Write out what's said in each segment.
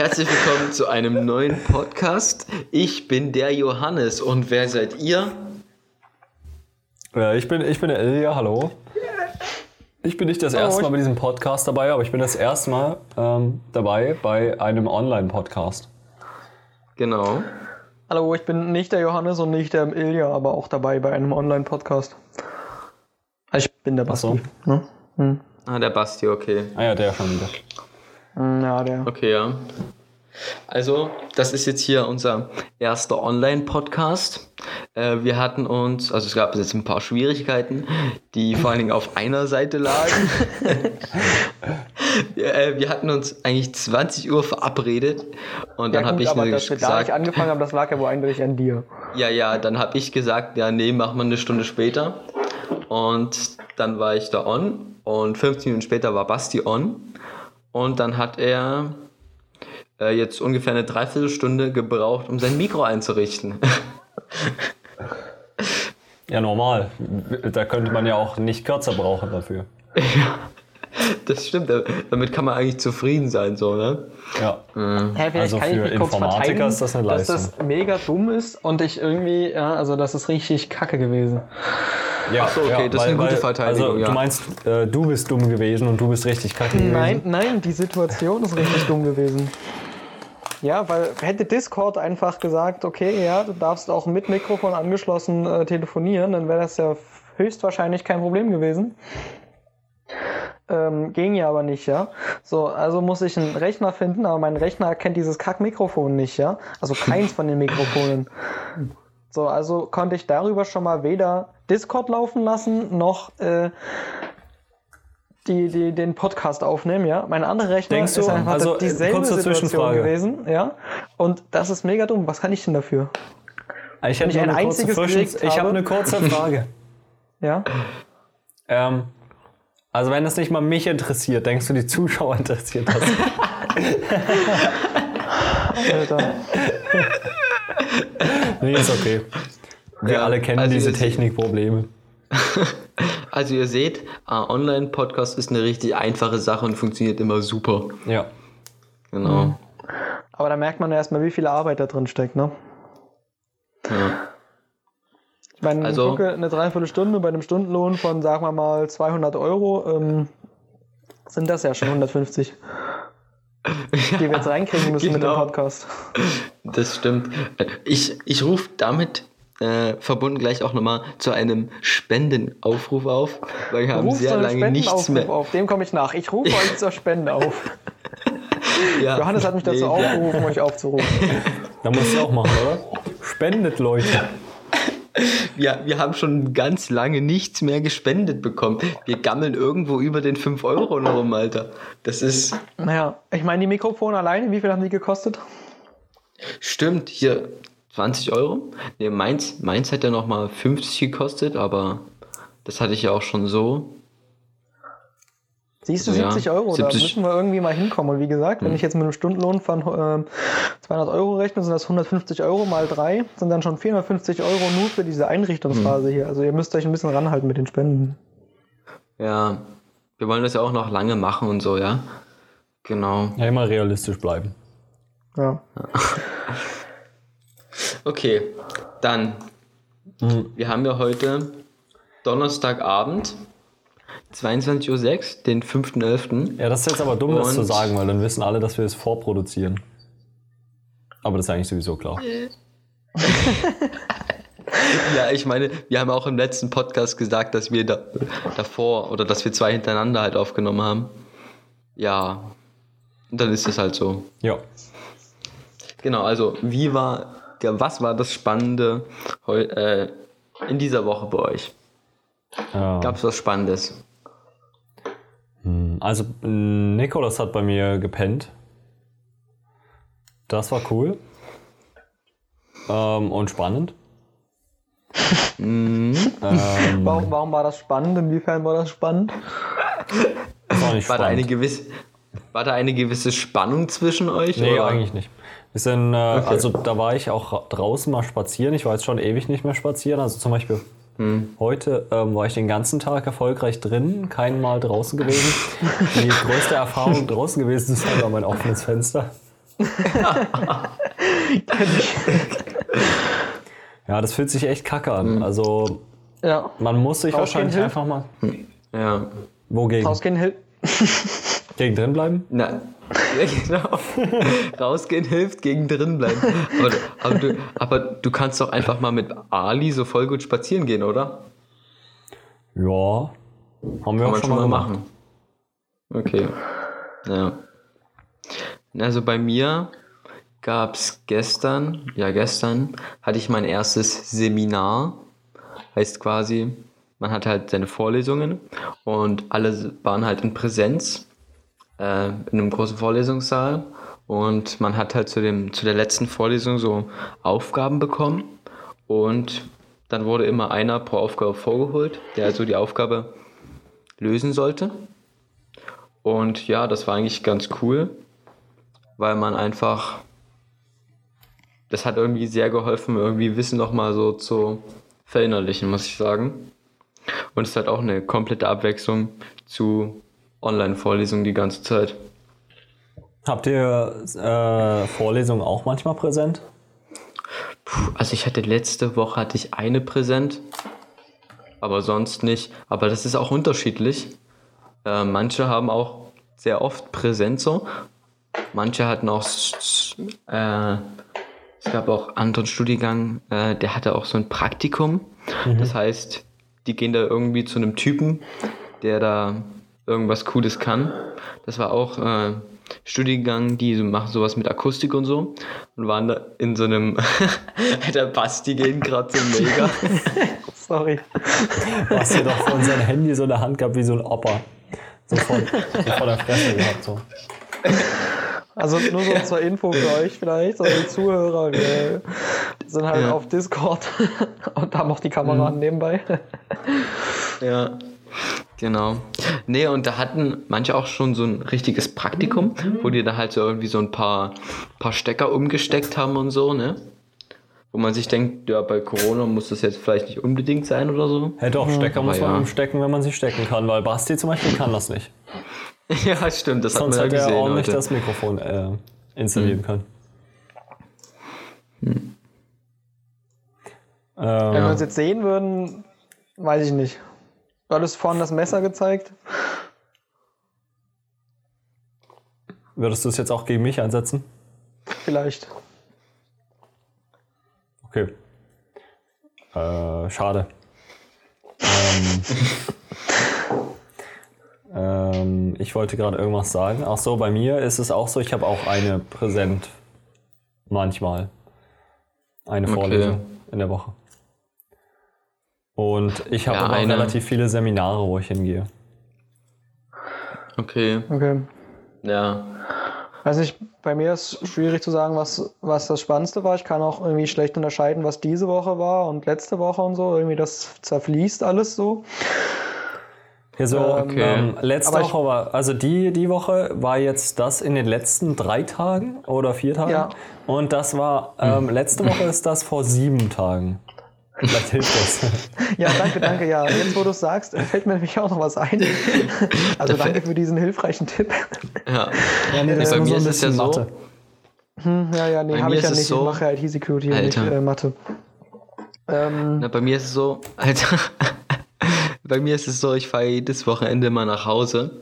Herzlich willkommen zu einem neuen Podcast. Ich bin der Johannes und wer seid ihr? Ja, ich bin, ich bin der Ilja, hallo. Ich bin nicht das erste Mal bei diesem Podcast dabei, aber ich bin das erste Mal ähm, dabei bei einem Online-Podcast. Genau. Hallo, ich bin nicht der Johannes und nicht der Ilja, aber auch dabei bei einem Online-Podcast. Also ich bin der Basti. so. Ne? Hm. Ah, der Basti, okay. Ah ja, der schon wieder. Hm, Ja, der. Okay, ja. Also, das ist jetzt hier unser erster Online-Podcast. Äh, wir hatten uns, also es gab jetzt ein paar Schwierigkeiten, die vor allen Dingen auf einer Seite lagen. wir, äh, wir hatten uns eigentlich 20 Uhr verabredet und dann ja, habe gut, ich aber dass wir da nicht gesagt, angefangen haben, das lag ja wohl eindeutig an dir. ja, ja, dann habe ich gesagt, ja, nee, machen wir eine Stunde später. Und dann war ich da on und 15 Minuten später war Basti on. Und dann hat er äh, jetzt ungefähr eine Dreiviertelstunde gebraucht, um sein Mikro einzurichten. Ja, normal. Da könnte man ja auch nicht kürzer brauchen dafür. Das stimmt, damit kann man eigentlich zufrieden sein, so, ne? Ja. Hä, vielleicht Also kann ich für Informatiker ist das eine dass Leistung. das mega dumm ist und ich irgendwie, ja, also das ist richtig kacke gewesen. Ja Ach so, okay, das ist eine gute Verteidigung, Also, ja. du meinst, äh, du bist dumm gewesen und du bist richtig kacke gewesen? Nein, nein, die Situation ist richtig dumm gewesen. Ja, weil hätte Discord einfach gesagt, okay, ja, du darfst auch mit Mikrofon angeschlossen äh, telefonieren, dann wäre das ja höchstwahrscheinlich kein Problem gewesen. Ähm, ging ja aber nicht, ja. So, also muss ich einen Rechner finden, aber mein Rechner erkennt dieses Kack-Mikrofon nicht, ja. Also keins von den Mikrofonen. So, also konnte ich darüber schon mal weder Discord laufen lassen, noch äh, die, die, den Podcast aufnehmen, ja. Mein anderer Rechner Denkst du, ist einfach also, dieselbe kurze Situation gewesen, ja. Und das ist mega dumm. Was kann ich denn dafür? Ich hätte ich nur ein einziges Zwischen- Ich habe habe- eine kurze Frage. Ja. ähm, also wenn das nicht mal mich interessiert, denkst du, die Zuschauer interessiert das? Alter. nee, ist okay. Wir Ja, alle kennen also diese Technikprobleme. Also ihr seht, äh, Online-Podcast ist eine richtig einfache Sache und funktioniert immer super. Ja. Genau. Aber da merkt man ja erstmal, wie viel Arbeit da drin steckt, ne? Ja. Ich meine, Also- also, eine Dreiviertelstunde bei einem Stundenlohn von, sagen wir mal, 200 Euro, ähm, sind das ja schon 150, die wir jetzt reinkriegen müssen mit dem genau. Podcast. Das stimmt. Ich, ich rufe damit äh, verbunden gleich auch nochmal zu einem Spendenaufruf auf, weil wir haben Ruf sehr lange nichts mehr. auf, dem komme ich nach. Ich rufe euch zur Spende auf. Ja, Johannes hat mich dazu nee, aufgerufen, euch aufzurufen. Da musst du auch machen, oder? Spendet, Leute. Wir, wir haben schon ganz lange nichts mehr gespendet bekommen. Wir gammeln irgendwo über den 5 Euro noch rum, Alter. Das ist. Naja, ich meine, die Mikrofone alleine, wie viel haben die gekostet? Stimmt, hier 20 Euro. Nee, meins, meins hat ja nochmal 50 gekostet, aber das hatte ich ja auch schon so. Siehst du, Also ja, 70 Euro, 70. da müssen wir irgendwie mal hinkommen. Und wie gesagt, wenn ich jetzt mit einem Stundenlohn von ähm, 200 Euro rechne, sind das 150 Euro mal drei, sind dann schon 450 Euro nur für diese Einrichtungsphase hier. Also ihr müsst euch ein bisschen ranhalten mit den Spenden. Ja, wir wollen das ja auch noch lange machen und so, ja. Genau. Ja, immer realistisch bleiben. Ja. Okay, dann. Wir haben ja heute Donnerstagabend, 22.06 Uhr, den 5.11. Ja, das ist jetzt aber dumm, das zu sagen, weil dann wissen alle, dass wir es vorproduzieren. Aber das ist eigentlich sowieso klar. Ja, ich meine, wir haben auch im letzten Podcast gesagt, dass wir da, davor oder dass wir zwei hintereinander halt aufgenommen haben. Ja, und dann ist es halt so. Ja. Genau, also wie war, was war das Spannende heu, äh, in dieser Woche bei euch? ja. Gab es was Spannendes? Also, Nikolas hat bei mir gepennt. Das war cool. Ähm, und spannend. Mhm. ähm, Warum, warum war das spannend? Inwiefern war das spannend? das war nicht War da, eine spannend. gewisse, war da eine gewisse Spannung zwischen euch? Nee, oder? eigentlich nicht. Wir sind, äh, also da war ich auch ra- draußen mal spazieren. Ich war jetzt schon ewig nicht mehr spazieren. Also zum Beispiel heute ähm, war ich den ganzen Tag erfolgreich drin, kein Mal draußen gewesen. Die größte Erfahrung draußen gewesen ist halt mein offenes Fenster. Ja, das fühlt sich echt kacke an. Also Ja. man muss sich Rausgehen wahrscheinlich hilft. einfach mal. Ja. Wogegen? Rausgehen hilft. Gegen drin bleiben? Ja, genau. Rausgehen hilft, gegen drin bleiben. Aber, aber, du, aber du kannst doch einfach mal mit Ali so voll gut spazieren gehen, oder? Ja. Haben wir Kann auch man schon mal gemacht. machen. Okay. Ja. Also bei mir gab es gestern, ja gestern, hatte ich mein erstes Seminar. Heißt quasi, man hat halt seine Vorlesungen und alle waren halt in Präsenz äh, in einem großen Vorlesungssaal und man hat halt zu, dem, zu der letzten Vorlesung so Aufgaben bekommen und dann wurde immer einer pro Aufgabe vorgeholt, der also die Aufgabe lösen sollte. Und ja, das war eigentlich ganz cool, weil man einfach, das hat irgendwie sehr geholfen, irgendwie Wissen nochmal so zu verinnerlichen, muss ich sagen. Und es hat auch eine komplette Abwechslung zu Online-Vorlesungen die ganze Zeit. Habt ihr äh, Vorlesungen auch manchmal präsent? Puh, also ich hatte letzte Woche hatte ich eine präsent, aber sonst nicht. Aber das ist auch unterschiedlich. Äh, manche haben auch sehr oft präsent so. Manche hatten auch, äh, es gab auch anderen Studiengang, äh, der hatte auch so ein Praktikum. Das heißt, die gehen da irgendwie zu einem Typen, der da irgendwas Cooles kann. Das war auch äh, Studiengang, die so machen sowas mit Akustik und so und waren da in so einem der Basti geht gerade so mega. Sorry. Du hast hier doch von seinem Handy so eine Hand gehabt wie so ein Opa. So vor, so vor der Fresse gehabt. So. Also nur so zur Info für euch vielleicht, so die Zuhörer, wir sind halt Ja. auf Discord und haben auch die Kamera an nebenbei. Ja, genau. Nee, und da hatten manche auch schon so ein richtiges Praktikum, wo die da halt so irgendwie so ein paar, paar Stecker umgesteckt haben und so, ne? Wo man sich denkt, ja, bei Corona muss das jetzt vielleicht nicht unbedingt sein oder so. Hey doch, Stecker muss man ja. umstecken, wenn man sie stecken kann, weil Basti zum Beispiel kann das nicht. ja, stimmt, das Sonst hat man hätte ja er gesehen auch nicht heute. das Mikrofon äh, installieren können. Wenn wir Ähm, uns jetzt sehen würden, weiß ich nicht. Du hattest vorhin das Messer gezeigt. würdest du es jetzt auch gegen mich einsetzen? Vielleicht. Okay. Äh, schade. Ähm, ähm, ich wollte gerade irgendwas sagen. Ach so, bei mir ist es auch so, ich habe auch eine präsent. Manchmal. Eine Okay. Vorlesung in der Woche. Und ich habe Ja, aber auch eine. relativ viele Seminare, wo ich hingehe. Okay, Okay. ja. Weiß nicht, bei mir ist schwierig zu sagen, was, was das Spannendste war. Ich kann auch irgendwie schlecht unterscheiden, was diese Woche war und letzte Woche und so. Irgendwie das zerfließt alles so. Hier so, Okay. ähm, letzte Aber ich- Woche war, also die, die Woche war jetzt das in den letzten drei Tagen oder vier Tagen. Ja. Und das war, ähm, letzte Woche ist das vor sieben Tagen. Vielleicht hilft das. Ja, danke, danke. Ja, jetzt wo du es sagst, fällt mir nämlich auch noch was ein. Also danke für diesen hilfreichen Tipp. Ja, Ja, nee, ist bei mir ein ist es ja so, Mathe. Hm, ja, ja, nee, habe ich ja nicht. so- ich mache ja IT-Security und nicht äh, Mathe. Ähm, Na, bei mir ist es so, Alter, bei mir ist es so, ich fahre jedes Wochenende mal nach Hause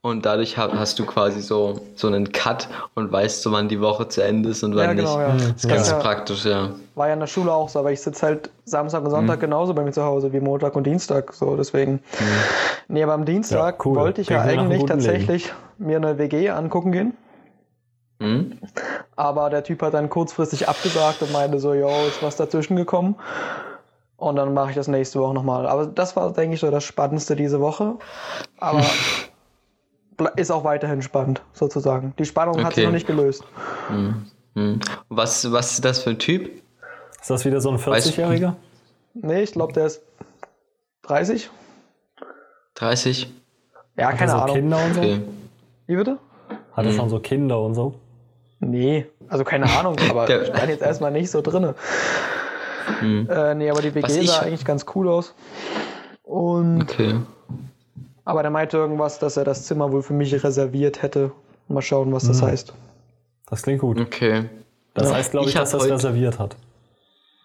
und dadurch ha- hast du quasi so, so einen Cut und weißt so, wann die Woche zu Ende ist und wann ja, genau, nicht. ja. Das ist ganz ja, praktisch, ja. war ja in der Schule auch so, aber ich sitze halt Samstag und Sonntag Mhm. genauso bei mir zu Hause wie Montag und Dienstag. So, deswegen. Nee, aber am Dienstag Ja, cool. wollte ich ja nach einem eigentlich tatsächlich mir eine WG angucken gehen. Hm? Aber der Typ hat dann kurzfristig abgesagt und meinte so, yo, ist was dazwischen gekommen. Und dann mache ich das nächste Woche nochmal. Aber das war, denke ich, so das Spannendste diese Woche. Aber ist auch weiterhin spannend, sozusagen. Die Spannung hat sich Okay. noch nicht gelöst. Hm. Was, was ist das für ein Typ? Ist das wieder so ein Weißt- 40-Jähriger? Nee, ich glaube, der ist 30. 30? Ja, keine so Ahnung. Kinder und so? Okay. Wie bitte? Hat er schon so Kinder und so? Nee, also keine Ahnung, aber ich bin jetzt erstmal nicht so drinne. Äh, nee, aber die WG ich- sah eigentlich ganz cool aus. Und Okay. aber der meinte irgendwas, dass er das Zimmer wohl für mich reserviert hätte. Mal schauen, was das heißt. Das klingt gut. Okay. Das heißt, glaube ich, Ich dass das heute- reserviert hat.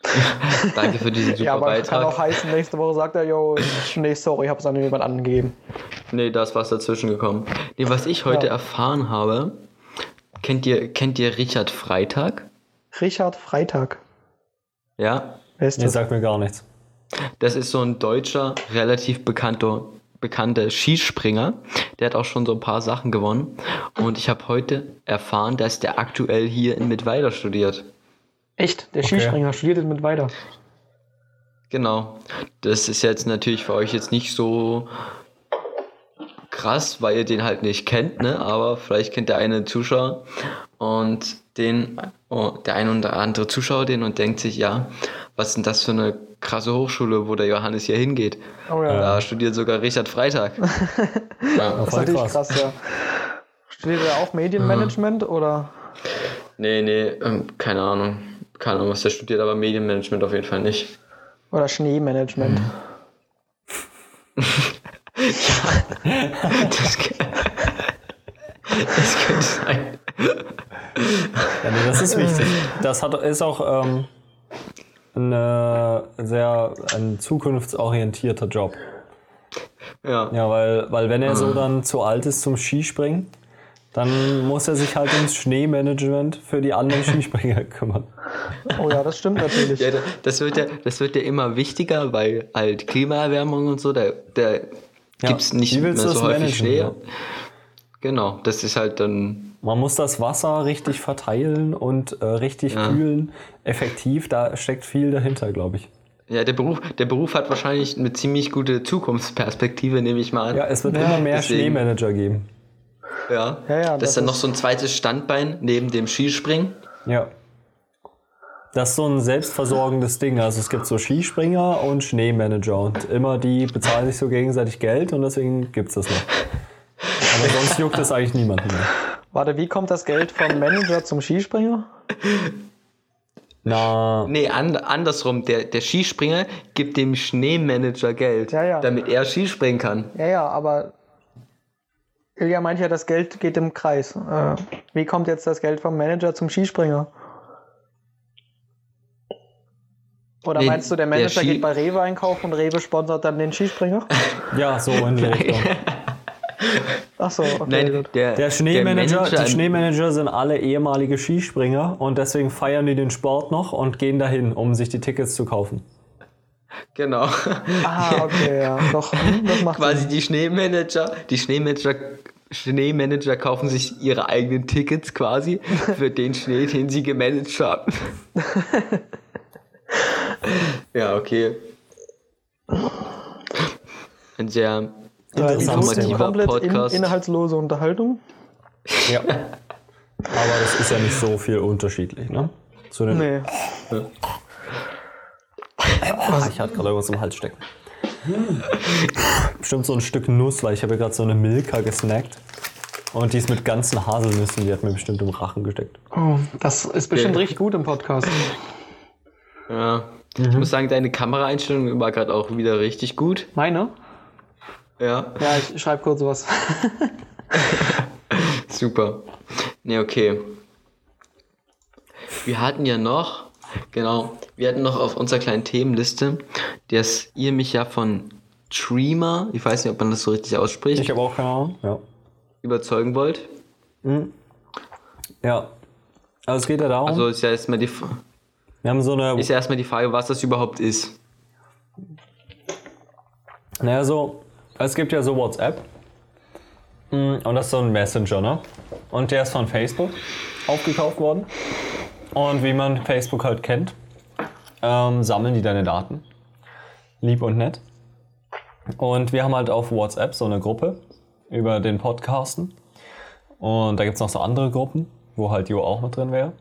Danke für diesen super Ja, aber kann Beitrag. auch heißen, nächste Woche sagt er, yo, nee, sorry, ich habe es an jemand angegeben. Nee, da ist was dazwischen gekommen. Nee, was ich heute Ja. erfahren habe, kennt ihr, kennt ihr Richard Freitag? Richard Freitag. Ja? Wer ist Nee, das? sagt mir gar nichts. Das ist so ein deutscher, relativ bekannter, bekannter Skispringer. Der hat auch schon so ein paar Sachen gewonnen. Und ich habe heute erfahren, dass der aktuell hier in Mittweida studiert. Echt? Der Skispringer studiert mit weiter. Genau. Das ist jetzt natürlich für euch jetzt nicht so krass, weil ihr den halt nicht kennt, ne? Aber vielleicht kennt der eine Zuschauer und den, der eine oder andere Zuschauer den und denkt sich, ja, was ist denn das für eine krasse Hochschule, wo der Johannes hier hingeht? Oh ja. Da studiert sogar Richard Freitag. ja. Das ist natürlich krass. krass, ja. Studiert er auch Medienmanagement oder? Nee, nee, ähm, keine Ahnung. Keine Ahnung, was der studiert, aber Medienmanagement auf jeden Fall nicht. Oder Schneemanagement. Das, kann- das könnte sein. Ja, nee, das ist wichtig. Das hat, ist auch ähm, eine sehr, ein zukunftsorientierter Job. Ja. Ja, weil, weil wenn er so dann zu alt ist zum Skispringen, dann muss er sich halt ums Schneemanagement für die anderen Skispringer kümmern. Oh ja, das stimmt natürlich. Ja, da- das wird ja, das wird ja immer wichtiger, weil halt Klimaerwärmung und so, da, da Ja, gibt's nicht wie mehr willst du so das häufig managen, Schnee. ja? Genau, das ist halt dann, Man muss das Wasser richtig verteilen und äh, richtig Ja. kühlen, effektiv. Da steckt viel dahinter, glaube ich. ja, der Beruf, der Beruf hat wahrscheinlich eine ziemlich gute Zukunftsperspektive, nehme ich mal an. Ja, es wird Ja, immer mehr deswegen. Schneemanager geben. ja. Ja, ja, das, das ist dann noch so ein zweites Standbein neben dem Skispringen. Ja. Das ist so ein selbstversorgendes Ding. Also es gibt so Skispringer und Schneemanager und immer die bezahlen sich so gegenseitig Geld und deswegen gibt es das noch. Aber sonst juckt es eigentlich niemanden mehr. Warte, wie kommt das Geld vom Manager zum Skispringer? Na, Nee, an, andersrum, der, der Skispringer gibt dem Schneemanager Geld, Ja, ja. damit er Skispringen kann. Ja, ja, aber Ilja meint ja, das Geld geht im Kreis. Äh, wie kommt jetzt das Geld vom Manager zum Skispringer? Oder Nee, meinst du, der der Manager Ski- geht bei Rewe einkaufen und Rewe sponsert dann den Skispringer? ja, so in die Richtung. Ach so, okay, Nein, der, Der Schneemanager, Manager- die Schneemanager sind alle ehemalige Skispringer und deswegen feiern die den Sport noch und gehen dahin, um sich die Tickets zu kaufen. Genau. Ah, okay, ja. Doch, hm, das macht Quasi Sinn. die Schneemanager, die Schneemanager, Schneemanager kaufen sich ihre eigenen Tickets quasi für den Schnee, den sie gemanagt haben. ja, okay. Ein sehr Ja, informativer komplett in, Podcast. inhaltslose Unterhaltung. Ja. Aber das ist ja nicht so viel unterschiedlich, ne? Zu den Nee. Ach, ich hatte gerade irgendwas im Hals stecken. Bestimmt so ein Stück Nuss, weil ich habe ja gerade so eine Milka gesnackt. Und die ist mit ganzen Haselnüssen, die hat mir bestimmt im Rachen gesteckt. Oh, das ist bestimmt Okay. richtig gut im Podcast. Ja. Ich muss sagen, deine Kameraeinstellung war gerade auch wieder richtig gut. Meine? Ja, Ja, ich schreibe kurz was. super. Ne, okay. Wir hatten ja noch, genau, wir hatten noch auf unserer kleinen Themenliste, dass ihr mich ja von Dreamer, ich weiß nicht, ob man das so richtig ausspricht, Ich habe auch keine Ahnung. Ja. überzeugen wollt. Ja. Also es geht ja darum, Also ist ja erstmal die, wir haben so eine, ist ja erstmal die Frage, was das überhaupt ist. naja, so, es gibt ja so WhatsApp. Mm, Und das ist so ein Messenger, ne? Und der ist von Facebook aufgekauft worden. Und wie man Facebook halt kennt, ähm, sammeln die deine Daten. Lieb und nett. Und wir haben halt auf WhatsApp so eine Gruppe über den Podcasten. Und da gibt es noch so andere Gruppen, wo halt Jo auch mit drin wäre.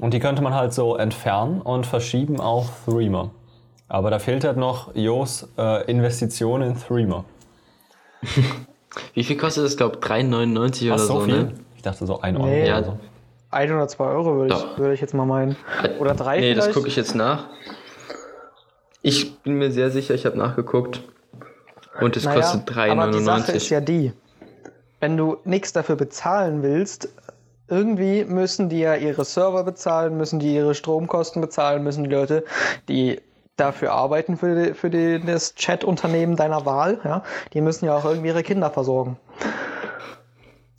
Und die könnte man halt so entfernen und verschieben auf Threema. Aber da fehlt halt noch Jos äh, Investition in Threema. Wie viel kostet das? Ich glaube 3,99 oder Ach, so, so viel? ne? Ich dachte so 1 Euro Nee. oder so. Ein oder zwei Euro würde ich, würde ich jetzt mal meinen. Oder drei Nee, das vielleicht? gucke ich jetzt nach. Ich bin mir sehr sicher, ich habe nachgeguckt. Und es Naja, kostet aber die Sache 3,99. ist ja die, wenn du nichts dafür bezahlen willst, irgendwie müssen die ja ihre Server bezahlen, müssen die ihre Stromkosten bezahlen, müssen die Leute, die dafür arbeiten für, die, für die, das Chat-Unternehmen deiner Wahl, ja, die müssen ja auch irgendwie ihre Kinder versorgen.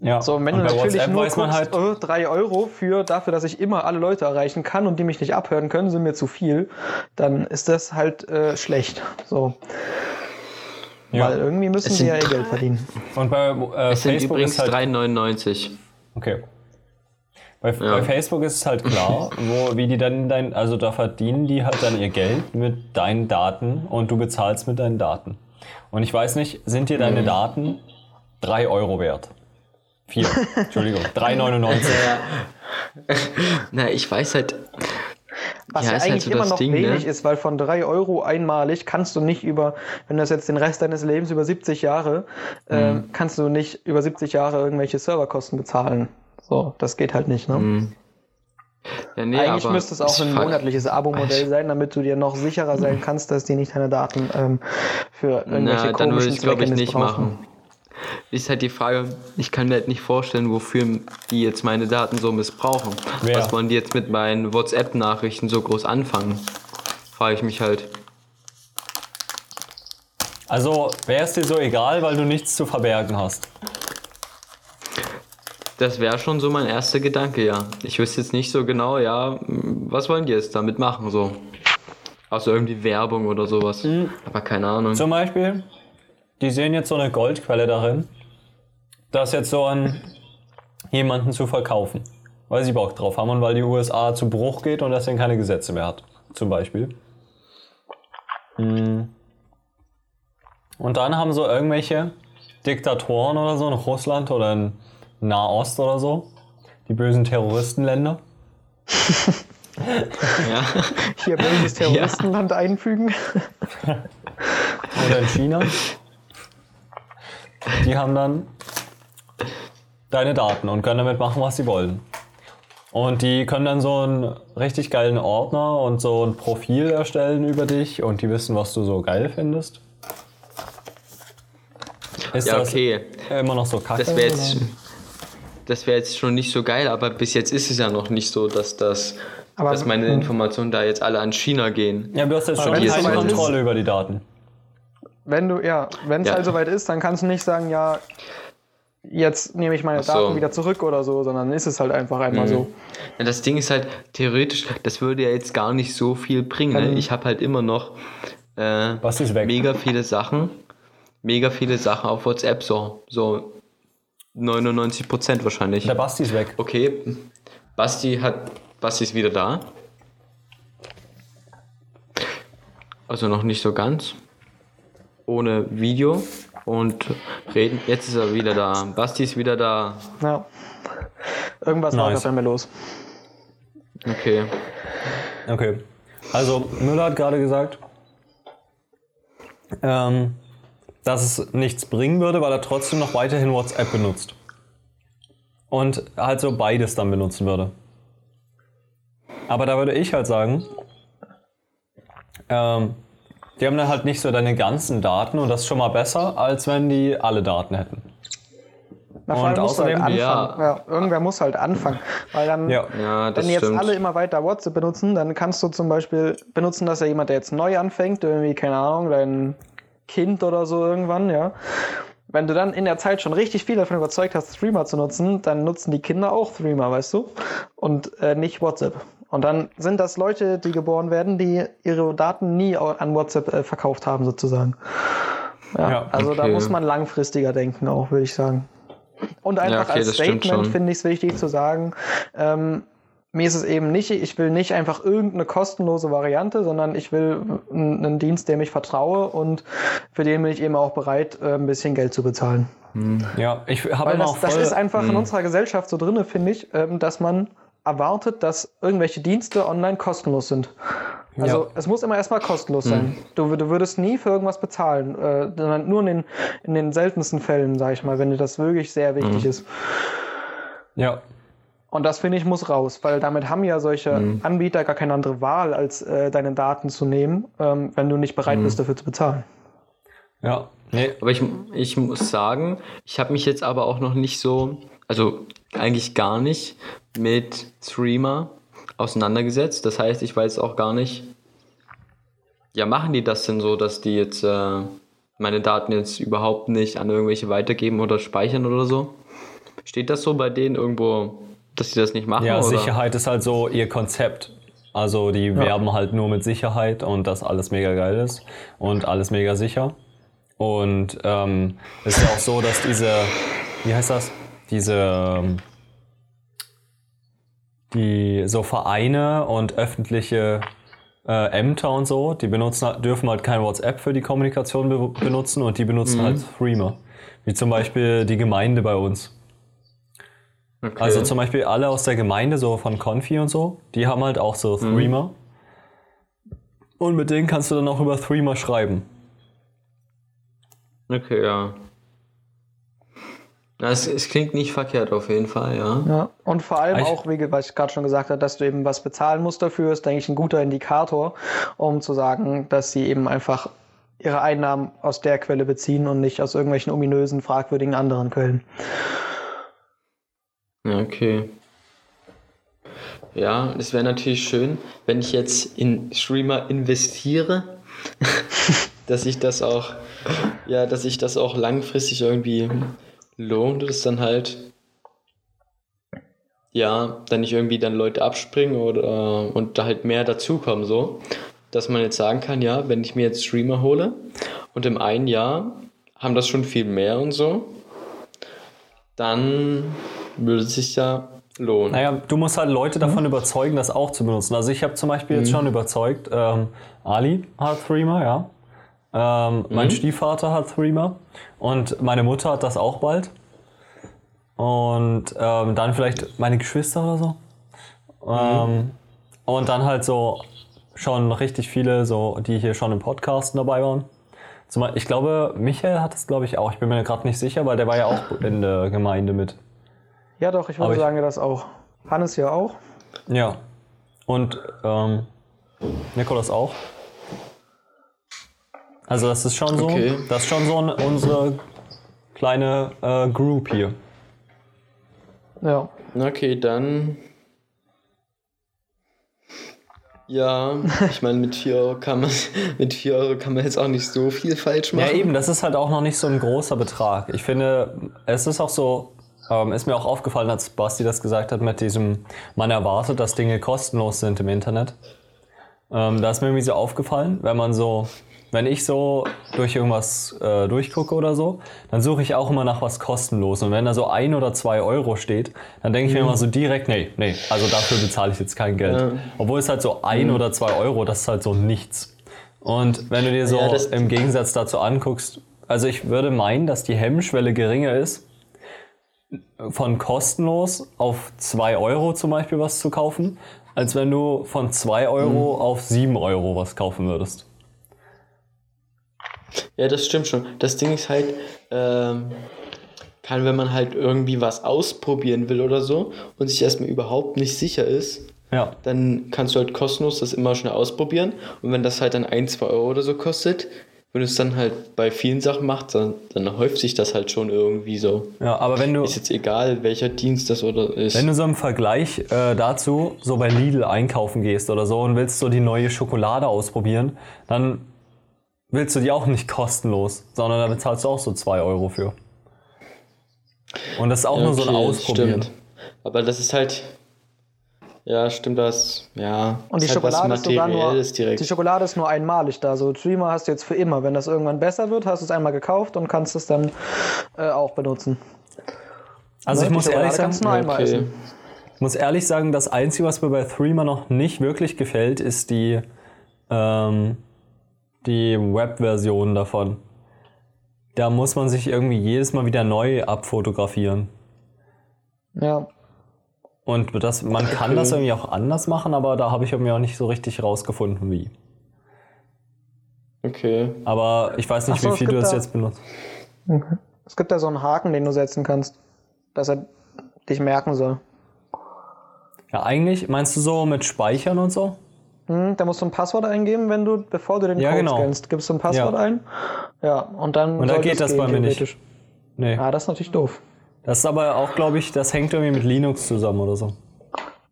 Ja. So, und wenn und du natürlich WhatsApp nur weiß guckst, halt, oh, drei Euro für dafür, dass ich immer alle Leute erreichen kann und die mich nicht abhören können, sind mir zu viel, dann ist das halt äh, schlecht. So. ja. Weil irgendwie müssen Es sie sind ja ihr drei- Geld verdienen. Und bei äh, Es sind Facebook übrigens halt 3,99. Okay. Bei, Ja. bei Facebook ist es halt klar, wo, wie die dann dein, also da verdienen die halt dann ihr Geld mit deinen Daten und du bezahlst mit deinen Daten. Und ich weiß nicht, sind dir Mhm. deine Daten 3 Euro wert? 4, Entschuldigung, 3,99. Na, ich weiß halt. Was Ja, ja, ist halt eigentlich so immer das noch Ding, ne? wenig ist, weil von drei Euro einmalig kannst du nicht über, wenn du das jetzt den Rest deines Lebens über 70 Jahre, Mhm. ähm, kannst du nicht über 70 Jahre irgendwelche Serverkosten bezahlen. So, das geht halt nicht, ne? Ja, nee, Eigentlich aber müsste es auch ein frag- monatliches Abo-Modell sein, damit du dir noch sicherer sein kannst, dass die nicht deine Daten ähm, für irgendwelche Na, dann würde komischen ich glaube ich nicht machen. Ist halt die Frage, ich kann mir halt nicht vorstellen, wofür die jetzt meine Daten so missbrauchen. Wer? Was wollen die jetzt mit meinen WhatsApp-Nachrichten so groß anfangen? Frage ich mich halt. Also wäre es dir so egal, weil du nichts zu verbergen hast. Das wäre schon so mein erster Gedanke, ja. Ich wüsste jetzt nicht so genau, ja, was wollen die jetzt damit machen, so. Außer irgendwie Werbung oder sowas. Mhm. Aber keine Ahnung. Zum Beispiel, die sehen jetzt so eine Goldquelle darin, das jetzt so an jemanden zu verkaufen. Weil sie Bock drauf haben und weil die USA zu Bruch geht und deswegen keine Gesetze mehr hat. Zum Beispiel. Hm. Und dann haben so irgendwelche Diktatoren oder so in Russland oder in Nahost oder so, die bösen Terroristenländer, Ja. Hier böses Terroristenland einfügen. oder in China. Die haben dann deine Daten und können damit machen, was sie wollen. Und die können dann so einen richtig geilen Ordner und so ein Profil erstellen über dich und die wissen, was du so geil findest. Ist Ja, das okay. immer noch so kacke? Das wäre jetzt? Das wär jetzt schon nicht so geil, aber bis jetzt ist es ja noch nicht so, dass, das, Aber- dass meine Informationen da jetzt alle an China gehen. Ja, du hast jetzt schon keine ist- Kontrolle über die Daten. Wenn du, ja, wenn es Ja. halt soweit ist, dann kannst du nicht sagen, ja, jetzt nehme ich meine so. Daten wieder zurück oder so, sondern ist es halt einfach einmal so. Ja, das Ding ist halt, theoretisch, das würde ja jetzt gar nicht so viel bringen. Ne? Ähm. Ich habe halt immer noch äh, Was ist weg? mega viele Sachen, mega viele Sachen auf WhatsApp, so, so 99 Prozent wahrscheinlich. Der Basti ist weg. Okay, Basti hat, Basti ist wieder da. Also noch nicht so ganz. Ohne Video und reden. Jetzt ist er wieder da. Basti ist wieder da. Ja. Irgendwas war Nice. da bei mir los. Okay. Okay. Also, Müller hat gerade gesagt, ähm, dass es nichts bringen würde, weil er trotzdem noch weiterhin WhatsApp benutzt. Und halt so beides dann benutzen würde. Aber da würde ich halt sagen, ähm, die haben dann halt nicht so deine ganzen Daten und das ist schon mal besser, als wenn die alle Daten hätten. Na, Und halt außerdem- anfangen. Ja. irgendwer muss halt anfangen. Weil dann, Ja. Ja, das wenn jetzt stimmt. alle immer weiter WhatsApp benutzen, dann kannst du zum Beispiel benutzen, dass ja jemand, der jetzt neu anfängt, irgendwie, keine Ahnung, dein Kind oder so irgendwann, ja. Wenn du dann in der Zeit schon richtig viel davon überzeugt hast, Streamer zu nutzen, dann nutzen die Kinder auch Streamer, weißt du? Und äh, nicht WhatsApp. Und dann sind das Leute, die geboren werden, die ihre Daten nie an WhatsApp äh, verkauft haben, sozusagen. Ja, Ja, also da okay. muss man langfristiger denken auch, würde ich sagen. Und einfach okay, als Statement finde ich es wichtig zu sagen, ähm, mir ist es eben nicht, ich will nicht einfach irgendeine kostenlose Variante, sondern ich will einen Dienst, dem ich vertraue und für den bin ich eben auch bereit, äh, ein bisschen Geld zu bezahlen. Ja, ich habe immer das, auch voll, das ist einfach in unserer Gesellschaft so drinne, finde ich, ähm, dass man erwartet, dass irgendwelche Dienste online kostenlos sind. Also Ja. es muss immer erstmal kostenlos sein. Du, du würdest nie für irgendwas bezahlen, äh, sondern nur in den, in den seltensten Fällen, sage ich mal, wenn dir das wirklich sehr wichtig ist. ja, Und das finde ich muss raus, weil damit haben ja solche Mhm. Anbieter gar keine andere Wahl, als äh, deine Daten zu nehmen, ähm, wenn du nicht Mhm. bereit bist, dafür zu bezahlen. ja, nee, Aber ich, ich muss sagen, ich habe mich jetzt aber auch noch nicht so also eigentlich gar nicht mit Streamer auseinandergesetzt. Das heißt, ich weiß auch gar nicht, ja, machen die das denn so, dass die jetzt äh, meine Daten jetzt überhaupt nicht an irgendwelche weitergeben oder speichern oder so? Steht das so bei denen irgendwo, dass sie das nicht machen? Ja, oder? Sicherheit ist halt so ihr Konzept. Also die werben halt nur mit Sicherheit und dass alles mega geil ist und alles mega sicher. Und ähm, es ist ja auch so, dass diese, wie heißt das? Diese, ähm, die so Vereine und öffentliche äh, Ämter und so, die benutzen, dürfen halt kein WhatsApp für die Kommunikation be benutzen und die benutzen halt Threema. Wie zum Beispiel die Gemeinde bei uns. Okay. Also zum Beispiel alle aus der Gemeinde, so von Confi und so, die haben halt auch so Threema. Und mit denen kannst du dann auch über Threema schreiben. Okay, ja. ja es, es klingt nicht verkehrt auf jeden Fall, ja. Ja, und vor allem Ich- auch, wie was ich gerade schon gesagt habe, dass du eben was bezahlen musst dafür, ist, denke ich, ein guter Indikator, um zu sagen, dass sie eben einfach ihre Einnahmen aus der Quelle beziehen und nicht aus irgendwelchen ominösen, fragwürdigen anderen Quellen. Ja, okay. Ja, es wäre natürlich schön, wenn ich jetzt in Streamer investiere, dass ich das auch, ja, dass ich das auch langfristig irgendwie lohnt, dass dann halt, ja, dann nicht irgendwie dann Leute abspringen oder und da halt mehr dazukommen, so, dass man jetzt sagen kann, ja, wenn ich mir jetzt Streamer hole und im einen Jahr haben das schon viel mehr und so, dann würde sich ja lohnen. Naja, du musst halt Leute davon überzeugen, das auch zu benutzen. Also ich habe zum Beispiel jetzt schon überzeugt, ähm, Ali hat Threema, ja. Ähm, Mein Stiefvater hat Threema und meine Mutter hat das auch bald. Und ähm, dann vielleicht meine Geschwister oder so. Ähm, und dann halt so schon richtig viele, so, die hier schon im Podcast dabei waren. Zum Beispiel, ich glaube, Michael hat es, glaube ich, auch. Ich bin mir gerade nicht sicher, weil der war ja auch in der Gemeinde mit. Ja, doch, ich Aber würde ich- sagen, das auch. Hannes ja auch. Ja. Und ähm, Nikolas auch. Also das ist schon so, Okay. das ist schon so ein, unsere kleine äh, Group hier. Ja. Okay, dann. Ja, ich meine, mit 4 Euro kann man mit 4 Euro kann man jetzt auch nicht so viel falsch machen. Ja eben, das ist halt auch noch nicht so ein großer Betrag. Ich finde, es ist auch so, ähm, ist mir auch aufgefallen, als Basti das gesagt hat mit diesem, man erwartet, dass Dinge kostenlos sind im Internet. Ähm, da ist mir irgendwie so aufgefallen, wenn man so, wenn ich so durch irgendwas äh, durchgucke oder so, dann suche ich auch immer nach was kostenlos. Und wenn da so ein oder zwei Euro steht, dann denke ich mir immer so direkt, nee, nee, also dafür bezahle ich jetzt kein Geld. Ja. Obwohl es halt so ein oder zwei Euro, das ist halt so nichts. Und wenn du dir so Ja, im Gegensatz dazu anguckst, also ich würde meinen, dass die Hemmschwelle geringer ist, von kostenlos auf 2 Euro zum Beispiel was zu kaufen, als wenn du von 2 Euro auf 7 Euro was kaufen würdest. Ja, das stimmt schon. Das Ding ist halt, ähm, kann, wenn man halt irgendwie was ausprobieren will oder so und sich erstmal überhaupt nicht sicher ist, Ja. dann kannst du halt kostenlos das immer schnell ausprobieren. Und wenn das halt dann 1, 2 Euro oder so kostet, wenn du es dann halt bei vielen Sachen machst, dann, dann häuft sich das halt schon irgendwie so. Ja, aber wenn du, Ist jetzt egal, welcher Dienst das oder ist. wenn du so im Vergleich äh, dazu so bei Lidl einkaufen gehst oder so und willst so die neue Schokolade ausprobieren, dann willst du die auch nicht kostenlos, sondern da bezahlst du auch so 2 Euro für. Und das ist auch nur so ein Okay, Ausprobieren. Stimmt. Aber das ist halt. Ja, stimmt das. Ja. Und die halt Schokolade ist sogar nur, direkt. die Schokolade ist nur einmalig da. So Dreamer hast du jetzt für immer. Wenn das irgendwann besser wird, hast du es einmal gekauft und kannst es dann äh, auch benutzen. Also ich Ne? Die muss ehrlich sagen, okay. essen. Ich muss ehrlich sagen, das Einzige, was mir bei Threema noch nicht wirklich gefällt, ist die, ähm, die Web-Version davon. Da muss man sich irgendwie jedes Mal wieder neu abfotografieren. Ja. Und das, man kann Okay. das irgendwie auch anders machen, aber da habe ich irgendwie auch nicht so richtig rausgefunden, wie. Okay. Aber ich weiß nicht, so, wie viel du gibt das da- jetzt benutzt. Es gibt da so einen Haken, den du setzen kannst, dass er dich merken soll. Ja, eigentlich, meinst du so mit Speichern und so? Hm, da musst du ein Passwort eingeben, wenn du, bevor du den Ja, Code genau. scannst, gibst du ein Passwort Ja. ein. Ja, und dann. Und da geht es das gehen, bei mir nicht. Nee. Ah, das ist natürlich doof. Das ist aber auch, glaube ich, das hängt irgendwie mit Linux zusammen oder so.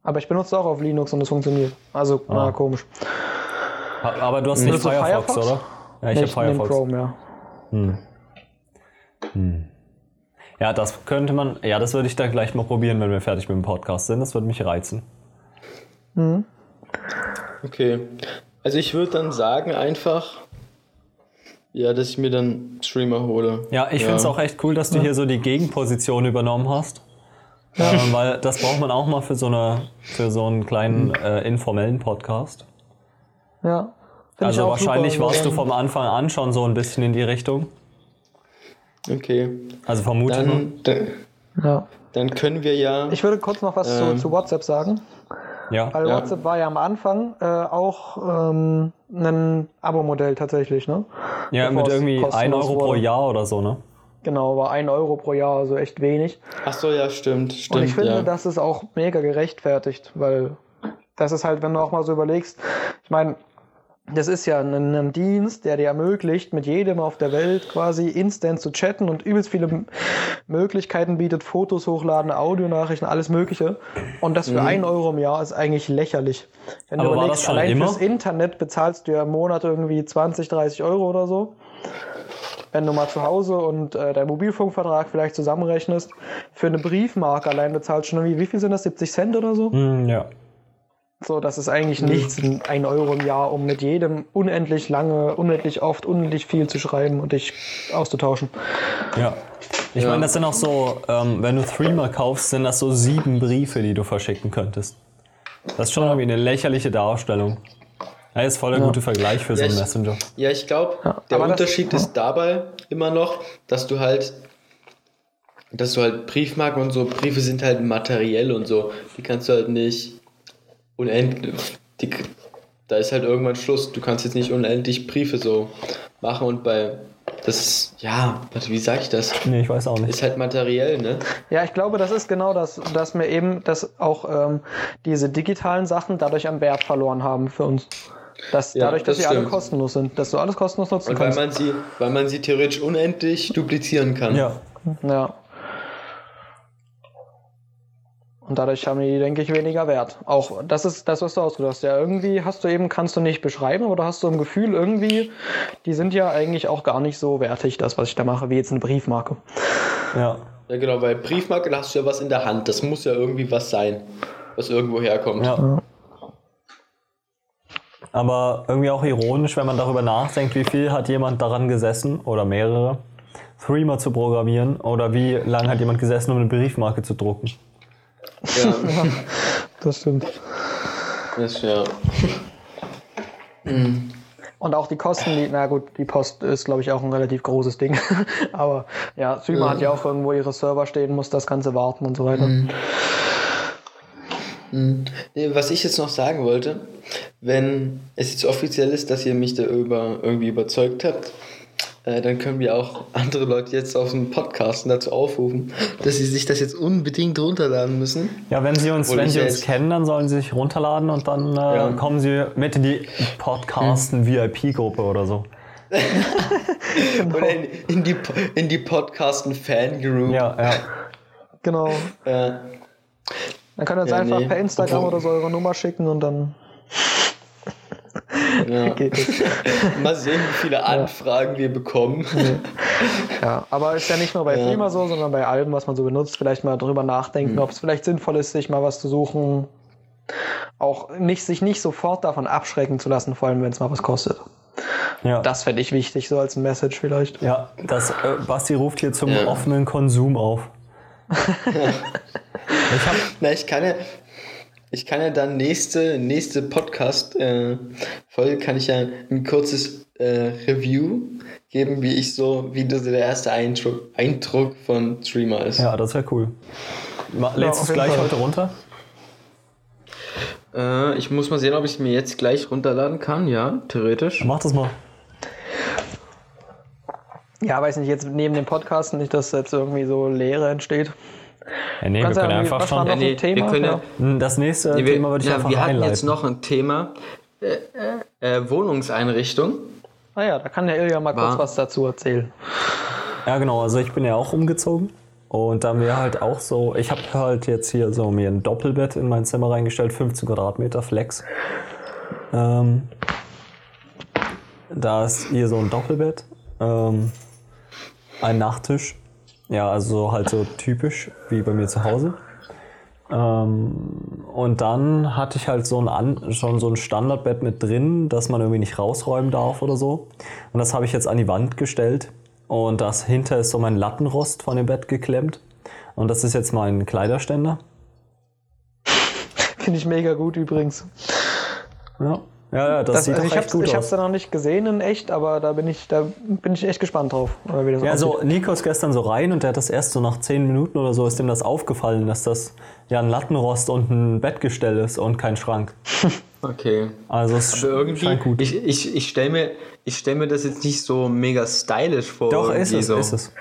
Aber ich benutze auch auf Linux und es funktioniert. Also, na, komisch. Aber du hast nicht Firefox, Firefox? oder? Ja, ich habe Firefox. Chrome, ja. Ja, das könnte man, ja, das würde ich dann gleich mal probieren, wenn wir fertig mit dem Podcast sind. Das würde mich reizen. Okay. Also ich würde dann sagen einfach, ja, dass ich mir dann Streamer hole. Ja, ich finde es auch echt cool, dass du hier so die Gegenposition übernommen hast. Ähm, weil das braucht man auch mal für so, eine, für so einen kleinen äh, informellen Podcast. Ja. Also wahrscheinlich super. warst du vom Anfang an schon so ein bisschen in die Richtung. Okay. Also vermute. Dann, dann, Ja. dann können wir ja. Ich würde kurz noch was Ähm. zu, zu WhatsApp sagen. Ja. Weil Ja. WhatsApp war ja am Anfang äh, auch ähm, ein Abo-Modell tatsächlich, ne? Ja, bevor mit irgendwie 1 kostenlos Euro pro wurde. Jahr oder so, ne? Genau, war 1 Euro pro Jahr, also echt wenig. Ach so, ja, stimmt, stimmt. Und ich finde, ja. das ist auch mega gerechtfertigt, weil das ist halt, wenn du auch mal so überlegst, ich meine, das ist ja ein, ein Dienst, der dir ermöglicht, mit jedem auf der Welt quasi instant zu chatten und übelst viele Möglichkeiten bietet, Fotos hochladen, Audionachrichten, alles Mögliche. Und das für Mhm. 1 Euro im Jahr ist eigentlich lächerlich. Wenn Aber du war überlegst, das schon allein immer? fürs Internet bezahlst du ja im Monat irgendwie 20, 30 Euro oder so. Wenn du mal zu Hause und äh, deinen Mobilfunkvertrag vielleicht zusammenrechnest, für eine Briefmarke allein bezahlst du schon irgendwie, wie viel sind das, 70 Cent oder so? Hm, ja. So, das ist eigentlich nichts, ein Euro im Jahr, um mit jedem unendlich lange, unendlich oft, unendlich viel zu schreiben und dich auszutauschen. Ja. Ich Ja. meine, das sind auch so, ähm, wenn du Threema kaufst, sind das so sieben Briefe, die du verschicken könntest. Das ist schon irgendwie eine lächerliche Darstellung. Ja, ist voll der gute Vergleich für so Ja, einen ich- Messenger. Ja, ich glaube, der aber das- Unterschied ist dabei immer noch, dass du halt, dass du halt Briefmarken und so, Briefe sind halt materiell und so. Die kannst du halt nicht unendlich, die, da ist halt irgendwann Schluss. Du kannst jetzt nicht unendlich Briefe so machen und bei, das ist, ja, warte, wie sag ich das? Nee, ich weiß auch nicht. Ist halt materiell, ne? Ja, ich glaube, das ist genau das, dass wir eben, dass auch ähm, diese digitalen Sachen dadurch an Wert verloren haben für uns. Dass, Ja, dadurch, dass das sie alle stimmt. kostenlos sind, dass du alles kostenlos nutzen Und weil kannst. man sie, weil man sie theoretisch unendlich duplizieren kann. Ja. Ja. Und dadurch haben die, denke ich, weniger Wert. Auch das ist das, was du ausgedrückt hast. Ja, irgendwie hast du eben, kannst du nicht beschreiben, aber du hast so ein Gefühl, irgendwie, die sind ja eigentlich auch gar nicht so wertig, das, was ich da mache, wie jetzt eine Briefmarke. Ja. Ja, genau, bei Briefmarke da hast du ja was in der Hand. Das muss ja irgendwie was sein, was irgendwo herkommt. Ja. Aber irgendwie auch ironisch, wenn man darüber nachdenkt, wie viel hat jemand daran gesessen oder mehrere, Threema zu programmieren oder wie lange hat jemand gesessen, um eine Briefmarke zu drucken. Ja, Das stimmt. das, ja. Und auch die Kosten, die, na gut, die Post ist, glaube ich, auch ein relativ großes Ding. aber ja, Streamer hat ja auch irgendwo ihre Server stehen, muss das Ganze warten und so weiter. Nee, Was ich jetzt noch sagen wollte, wenn es jetzt offiziell ist, dass ihr mich da über, irgendwie überzeugt habt, äh, dann können wir auch andere Leute jetzt auf dem Podcast dazu aufrufen, dass sie sich das jetzt unbedingt runterladen müssen. Ja, wenn Sie uns, Obwohl wenn Sie ja uns kennen, dann sollen Sie sich runterladen und dann äh, Ja. kommen Sie mit in die Podcasten-VIP-Gruppe oder so. Oder in, in die, in die Podcasten-Fan-Group. Ja, ja. Genau. Äh, Dann könnt ihr uns Ja, einfach nee. per Instagram Obwohl- oder so eure Nummer schicken und dann ja. geht es. Mal sehen, wie viele Anfragen wir bekommen. Ja, aber ist ja nicht nur bei Ja. Thema so, sondern bei allem, was man so benutzt, vielleicht mal drüber nachdenken, ob es vielleicht sinnvoll ist, sich mal was zu suchen. Auch nicht, sich nicht sofort davon abschrecken zu lassen, vor allem wenn es mal was kostet. ja. Das fände ich wichtig, so als Message vielleicht. ja, das, äh, Basti ruft hier zum Ja. offenen Konsum auf. ich hab, Na, ich kann ja, ich kann ja dann nächste, nächste Podcast-Folge kann ich ja ein kurzes äh, Review geben, wie ich so, wie das der erste Eindruck, Eindruck von Streamer ist. ja, das wäre cool. Lädst du es gleich Fall. heute runter? Äh, ich muss mal sehen, ob ich es mir jetzt gleich runterladen kann. Ja, theoretisch. Mach das mal. Ja, weiß nicht, jetzt neben dem Podcast nicht, dass jetzt irgendwie so Leere entsteht. Ja, nee, wir ja können einfach schon. noch nee, Thema? wir können ja- Ja. Hm, Das nächste Nee, wir, Thema würde ich ja, einfach wir hatten einleiten. jetzt noch ein Thema. Äh, äh, äh, Wohnungseinrichtung. Ah ja, da kann der Ilja mal kurz War- was dazu erzählen. Ja, genau. Also ich bin ja auch umgezogen Und dann wäre halt auch so, ich habe halt jetzt hier so mir ein Doppelbett in mein Zimmer reingestellt, 15 Quadratmeter Flex. Ähm, da ist hier so ein Doppelbett, ähm, ein Nachttisch. Ja, also halt so typisch wie bei mir zu Hause. Ähm, und dann hatte ich halt so ein An schon so ein Standardbett mit drin, das man irgendwie nicht rausräumen darf oder so. Und das habe ich jetzt an die Wand gestellt. Und das hinter ist so mein Lattenrost von dem Bett geklemmt. Und das ist jetzt mein Kleiderständer. Finde ich mega gut übrigens. Ja, ja, ja das, Das, sieht also doch ich echt habe gut ich aus. hab's ja noch nicht gesehen in echt, aber da bin ich, da bin ich echt gespannt drauf. Oder wie das Ja, aussieht. also Nico ist gestern so rein und der hat das erst so nach 10 Minuten oder so ist dem das aufgefallen, dass das ja ein Lattenrost und ein Bettgestell ist und kein Schrank. Okay. Also es Aber irgendwie, scheint gut. ich, ich, ich stelle mir, ich stell mir das jetzt nicht so mega stylisch vor. Doch, ist es, so. ist es.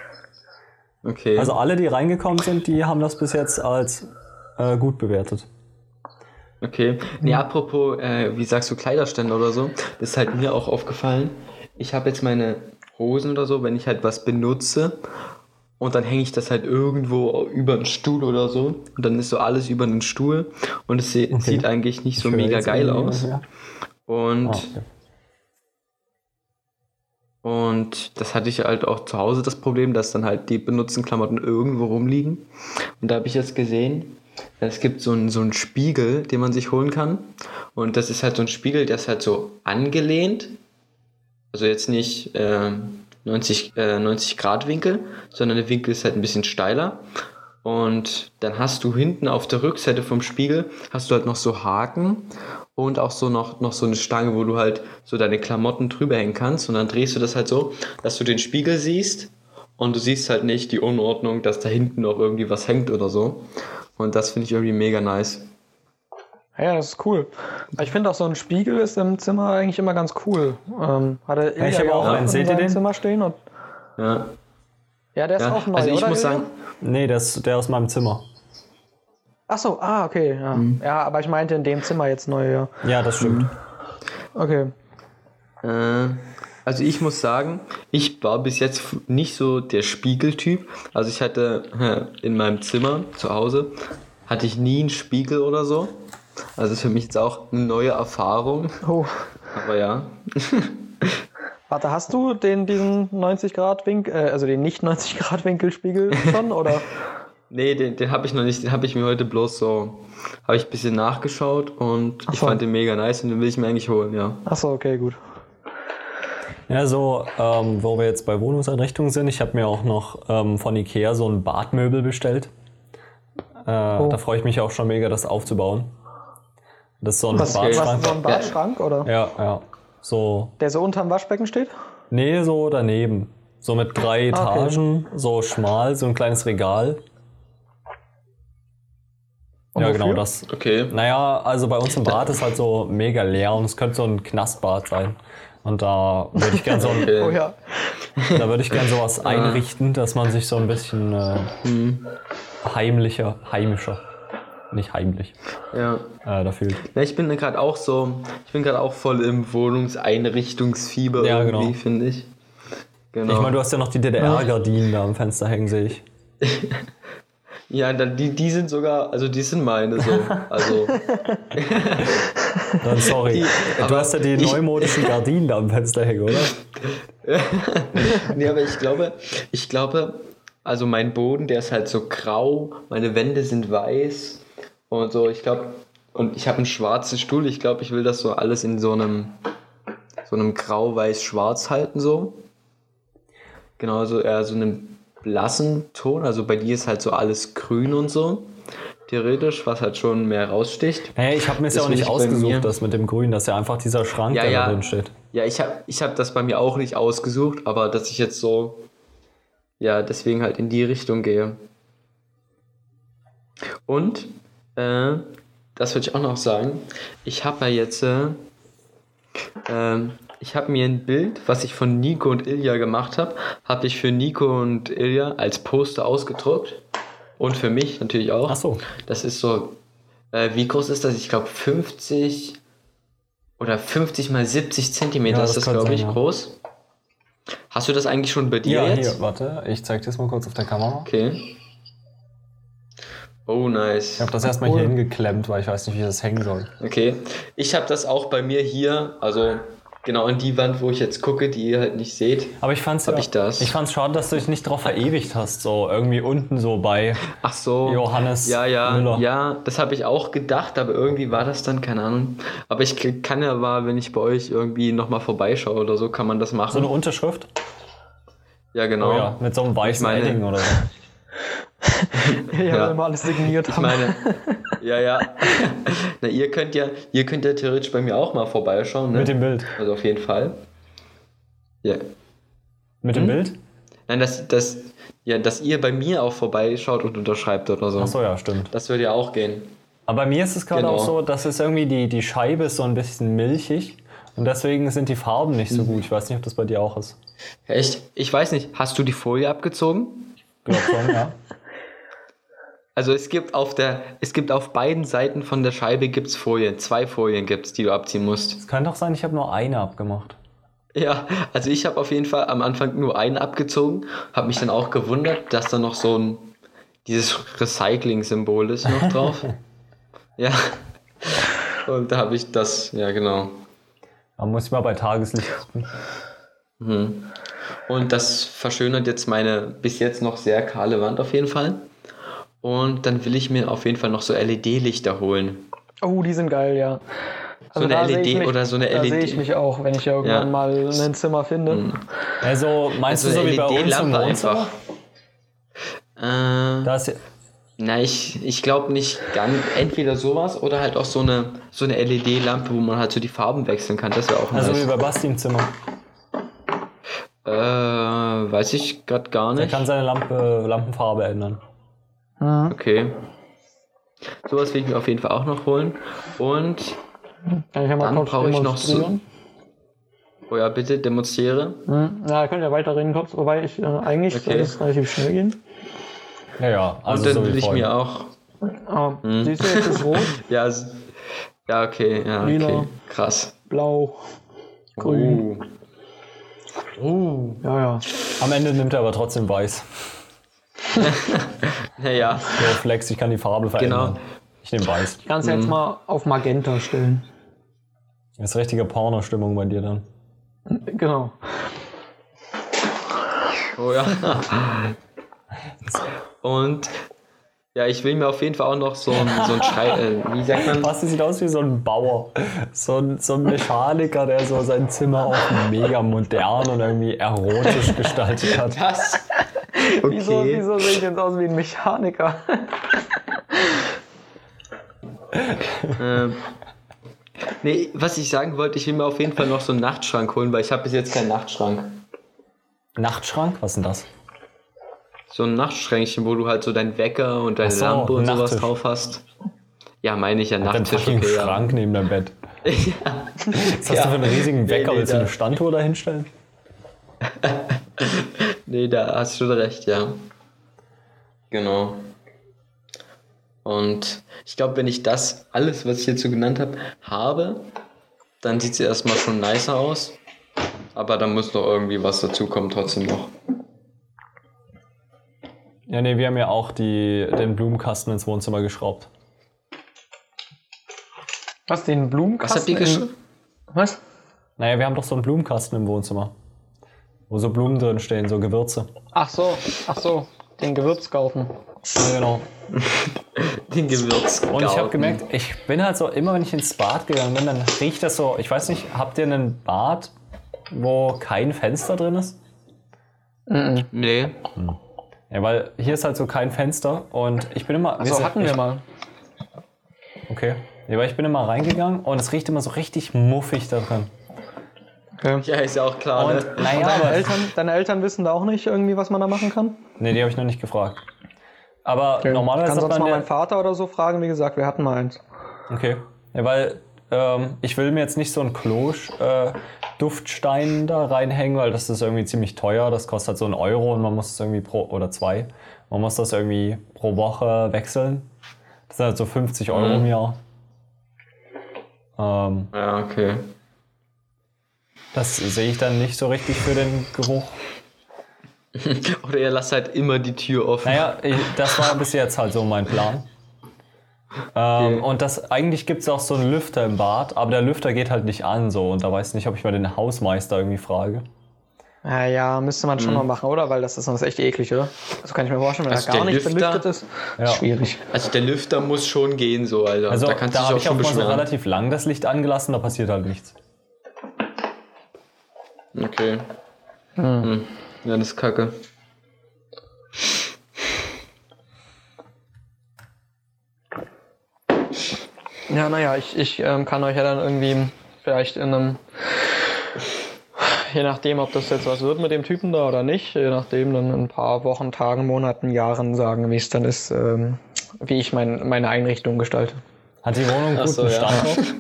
Okay. Also alle, die reingekommen sind, die haben das bis jetzt als äh, gut bewertet. Okay. Nee, apropos, äh, wie sagst du, Kleiderständer oder so, das ist halt mir auch aufgefallen. Ich habe jetzt meine Hosen oder so, wenn ich halt was benutze und dann hänge ich das halt irgendwo über den Stuhl oder so und dann ist so alles über den Stuhl und es se- sieht eigentlich nicht so mega geil aus. Und. Ah, okay. und das hatte ich halt auch zu Hause das Problem, dass dann halt die benutzten Klamotten irgendwo rumliegen. Und da habe ich jetzt gesehen, es gibt so einen, so einen Spiegel, den man sich holen kann. Und das ist halt so ein Spiegel, der ist halt so angelehnt. Also jetzt nicht äh, 90, äh, 90 Grad Winkel, sondern der Winkel ist halt ein bisschen steiler. Und dann hast du hinten auf der Rückseite vom Spiegel hast du halt noch so Haken und auch so noch, noch so eine Stange, wo du halt so deine Klamotten drüber hängen kannst. Und dann drehst du das halt so, dass du den Spiegel siehst und du siehst halt nicht die Unordnung, dass da hinten noch irgendwie was hängt oder so. Und das finde ich irgendwie mega nice. Ja, das ist cool. Aber Ich finde auch so ein Spiegel ist im Zimmer eigentlich immer ganz cool. Ähm, hatte Ilja ich habe ja auch einen. in Seht ihr den? Zimmer stehen und Ja, ja, der ist ja. auch neu, also ich oder? muss Ilja? sagen, Nee, der ist der aus meinem Zimmer. Ach so, ah, okay, ja. Mhm. Ja, aber ich meinte in dem Zimmer jetzt neu, ja. Ja, das stimmt. Okay. Äh, also ich muss sagen, ich war bis jetzt nicht so der Spiegeltyp. Also ich hatte in meinem Zimmer zu Hause hatte ich nie einen Spiegel oder so. Also ist für mich jetzt auch eine neue Erfahrung. Oh. Aber ja. Warte, hast du den, diesen 90 Grad Winkel, äh, also den nicht 90 Grad Winkelspiegel schon, oder? Nee, den, den habe ich noch nicht, den habe ich mir heute bloß so, habe ich ein bisschen nachgeschaut und ich so. fand den mega nice und den will ich mir eigentlich holen, ja. Ach so, okay, gut. Ja, so, ähm, wo wir jetzt bei Wohnungseinrichtungen sind, ich habe mir auch noch ähm, von Ikea so ein Badmöbel bestellt. Äh, Da freue ich mich auch schon mega, das aufzubauen. Das ist so ein Was, was Badschrank. so ein Badschrank, oder? Ja, ja. So, Der so unterm Waschbecken steht? nee, so daneben. So mit drei Ah, okay. Etagen, so schmal, so ein kleines Regal. Und ja, wofür? genau das. Okay. Naja, also bei uns im Bad ist halt so mega leer und es könnte so ein Knastbad sein. Und da würde ich gerne so ein. Oh ja. Da würde ich gerne sowas einrichten, dass man sich so ein bisschen äh, Mhm. heimlicher, heimischer, nicht heimlich, Ja. äh, da fühlt. Ja, ich bin gerade auch so, ich bin gerade auch voll im Wohnungseinrichtungsfieber Ja, irgendwie, genau. finde ich. Genau. Ich meine, du hast ja noch die DDR-Gardinen da am Fenster hängen, sehe ich. ja, dann, die, die sind sogar, also die sind meine so. Also, Dann sorry. Die- du hast ja die ich- neumodischen Gardinen da am Fenster hängen, oder? nee, aber ich glaube, ich glaube, also mein Boden, der ist halt so grau, meine Wände sind weiß und so, ich glaube, und ich habe einen schwarzen Stuhl, ich glaube, ich will das so alles in so einem, so einem grau-weiß-schwarz halten so. Genau, also eher so einem blassen Ton, also bei dir ist halt so alles grün und so, theoretisch, was halt schon mehr raussticht. Naja, ich habe mir es ja Das auch nicht ausgesucht, das mit dem Grün, dass ja einfach dieser Schrank, Ja, der ja. da drin steht. Ja, ich habe ich hab das bei mir auch nicht ausgesucht, aber dass ich jetzt so, ja, deswegen halt in die Richtung gehe. Und, äh, das würde ich auch noch sagen, ich habe ja jetzt, äh, ähm, ich habe mir ein Bild, was ich von Nico und Ilja gemacht habe, habe ich für Nico und Ilja als Poster ausgedruckt. Und für mich natürlich auch. Ach so. Das ist so, äh, wie groß ist das? Ich glaube 50 oder 50 mal 70 Zentimeter Ja, ist das das, kann glaube sein, ich, ja. groß. Hast du das eigentlich schon bei dir Ja, jetzt? hier, warte, ich zeig dir das mal kurz auf der Kamera. Okay. Oh, Ich nice. habe das erstmal hier hingeklemmt, weil ich weiß nicht, wie das hängen soll. Okay. Ich habe das auch bei mir hier, also genau an die Wand, wo ich jetzt gucke, die ihr halt nicht seht. Aber ich fand's Hab ja, ich das? Ich fand's schade, dass du dich nicht drauf verewigt hast, so irgendwie unten so bei Ach so. Johannes Ja, ja, Müller. ja, das habe ich auch gedacht, aber irgendwie war das dann, keine Ahnung. Aber ich kann ja mal, wenn ich bei euch irgendwie nochmal vorbeischaue oder so, kann man das so machen. eine Unterschrift. ja, genau. Oh ja, mit so einem weißen meine- Edding oder so. Ja, Ja. wenn wir alles signiert Ich haben. meine, ja, ja. Na, ihr könnt ja, ihr könnt ja theoretisch bei mir auch mal vorbeischauen, ne? Mit dem Bild. also auf jeden Fall. Ja. Mit Hm? dem Bild? Nein, dass, dass, ja, dass ihr bei mir auch vorbeischaut und unterschreibt oder so. Achso, ja, stimmt. Das würde ja auch gehen. Aber bei mir ist es gerade Genau. auch so, dass es irgendwie die, die Scheibe ist so ein bisschen milchig und deswegen sind die Farben nicht Mhm. so gut. Ich weiß nicht, ob das bei dir auch ist. Echt? Ich weiß nicht, hast du die Folie abgezogen? Glaub schon, ja. Also es gibt auf der, es gibt auf beiden Seiten von der Scheibe gibt's Folien. Zwei Folien gibt's, die du abziehen musst. Es kann doch sein, ich habe nur eine abgemacht. Ja, also ich habe auf jeden Fall am Anfang nur einen abgezogen, habe mich dann auch gewundert, dass da noch so ein dieses Recycling-Symbol ist noch drauf. ja. Und da habe ich das, ja genau. Da muss ich mal bei Tageslicht gucken. Und das verschönert jetzt meine bis jetzt noch sehr kahle Wand auf jeden Fall. Und dann will ich mir auf jeden Fall noch so LED-Lichter holen. Oh, die sind geil, ja. Also eine da sehe LED ich mich, oder so eine da LED. sehe ich mich auch, wenn ich irgendwann Ja. mal ein Zimmer finde. Also, meinst Also du so eine wie bei uns im LED-Lampe Wohnzimmer? einfach. Äh, Da ist, na, ich, ich glaube nicht ganz. Entweder sowas oder halt auch so eine, so eine LED-Lampe, wo man halt so die Farben wechseln kann. Das wäre auch also wie nice. bei Basti im Zimmer. Äh, weiß ich gerade gar Der nicht. kann seine Lampe, Lampenfarbe ändern. Okay. Sowas will ich mir auf jeden Fall auch noch holen. Und, Kann ich ja mal Dann kurz brauche ich noch so- oh ja, bitte, demonstriere. Hm. Ja, könnt ihr weiterreden kurz, wobei ich äh, eigentlich Okay. soll es relativ schnell gehen. Ja, ja. Also Und dann will ich mir auch. Ah, Siehst du, jetzt ist rot, Ja, ja, okay, ja, Lila. okay. Krass. blau, grün. Oh. Ja, ja. Am Ende nimmt er aber trotzdem weiß. Naja, So, Flex, ich kann die Farbe verändern. Genau. Ich nehme weiß. Ich kann es jetzt mal auf Magenta stellen. Das ist richtige Porno-Stimmung bei dir dann. Genau. Oh ja. Und ja, ich will mir auf jeden Fall auch noch so ein, so ein Schrei, äh, wie sagt man? Basti sieht aus wie so ein Bauer. So ein, so ein Mechaniker, der so sein Zimmer auch mega modern und irgendwie erotisch gestaltet hat. Das? Wieso, Okay. wieso sehe ich jetzt aus wie ein Mechaniker? Ähm, nee, was ich sagen wollte, ich will mir auf jeden Fall noch so einen Nachtschrank holen, weil ich habe bis jetzt keinen Nachtschrank. Nachtschrank? Was ist denn das? So ein Nachtschränkchen, wo du halt so deinen Wecker und deine so, Lampe und ein sowas Nachttisch. drauf hast. Ja, meine ich ja Ein Nachttisch. fucking Okay, ja. Schrank neben deinem Bett. Was hast Ja. du für einen riesigen Wecker? Nee, nee, Willst du eine Standuhr da hinstellen? Nee, da hast du recht, ja. Genau. Und ich glaube, wenn ich das alles, was ich so genannt habe, habe, dann sieht es erstmal schon nicer aus. Aber da muss noch irgendwie was dazukommen, trotzdem noch. Ja, nee, wir haben ja auch die, den Blumenkasten ins Wohnzimmer geschraubt. Was, den Was Blumenkasten? habt ihr geschrieben? Was? Naja, wir haben doch so einen Blumenkasten im Wohnzimmer. Wo so Blumen drin stehen, so Gewürze. Ach so, ach so, den Gewürzgarten. Ja, genau. Den Gewürz. Und ich habe gemerkt, ich bin halt so, immer wenn ich ins Bad gegangen bin, dann riecht das so, ich weiß nicht, habt ihr einen Bad, wo kein Fenster drin ist? Nee. Ja, weil hier ist halt so kein Fenster und ich bin immer. So hatten wir mal. Okay. Ja, weil ich bin immer reingegangen und es riecht immer so richtig muffig da drin. Okay. Ja, ist ja auch klar, Und ne? naja, Deine, aber. Eltern, deine Eltern wissen da auch nicht irgendwie, was man da machen kann? Nee, die habe ich noch nicht gefragt. Aber Okay. normalerweise kann hat sonst man mal meinen Vater oder so fragen. Wie gesagt, wir hatten mal eins. Okay. Ja, weil ähm, ich will mir jetzt nicht so einen Klosch-Duftstein da reinhängen, weil das ist irgendwie ziemlich teuer. Das kostet halt so einen Euro und man muss es irgendwie pro, oder zwei, man muss das irgendwie pro Woche wechseln. Das sind halt so 50 Euro Mhm. im Jahr. Ähm, Ja, okay. Das sehe ich dann nicht so richtig für den Geruch. Oder ihr lasst halt immer die Tür offen. Naja, ich, das war bis jetzt halt so mein Plan. Ähm, Und das eigentlich gibt es auch so einen Lüfter im Bad, aber der Lüfter geht halt nicht an so und da weiß ich nicht, ob ich mal den Hausmeister irgendwie frage. Ja, ja, müsste man schon mal machen, oder? Weil das ist sonst echt eklig, oder? Also kann ich mir vorstellen, wenn Also er gar nicht Lüfter- belüftet ist. Ja. Schwierig. Also der Lüfter muss schon gehen, so, Alter. Also da da, kannst du dich habe auch ich schon auch mal so relativ lang das Licht angelassen, da passiert halt nichts. Okay. Hm. Ja, das ist kacke. Ja, naja, ich, ich ähm, kann euch ja dann irgendwie vielleicht in einem, je nachdem, ob das jetzt was wird mit dem Typen da oder nicht, je nachdem dann in ein paar Wochen, Tagen, Monaten, Jahren sagen, wie es dann ist, ähm, wie ich mein, meine Einrichtung gestalte. Hat die Wohnung einen guten so, ja. Standort?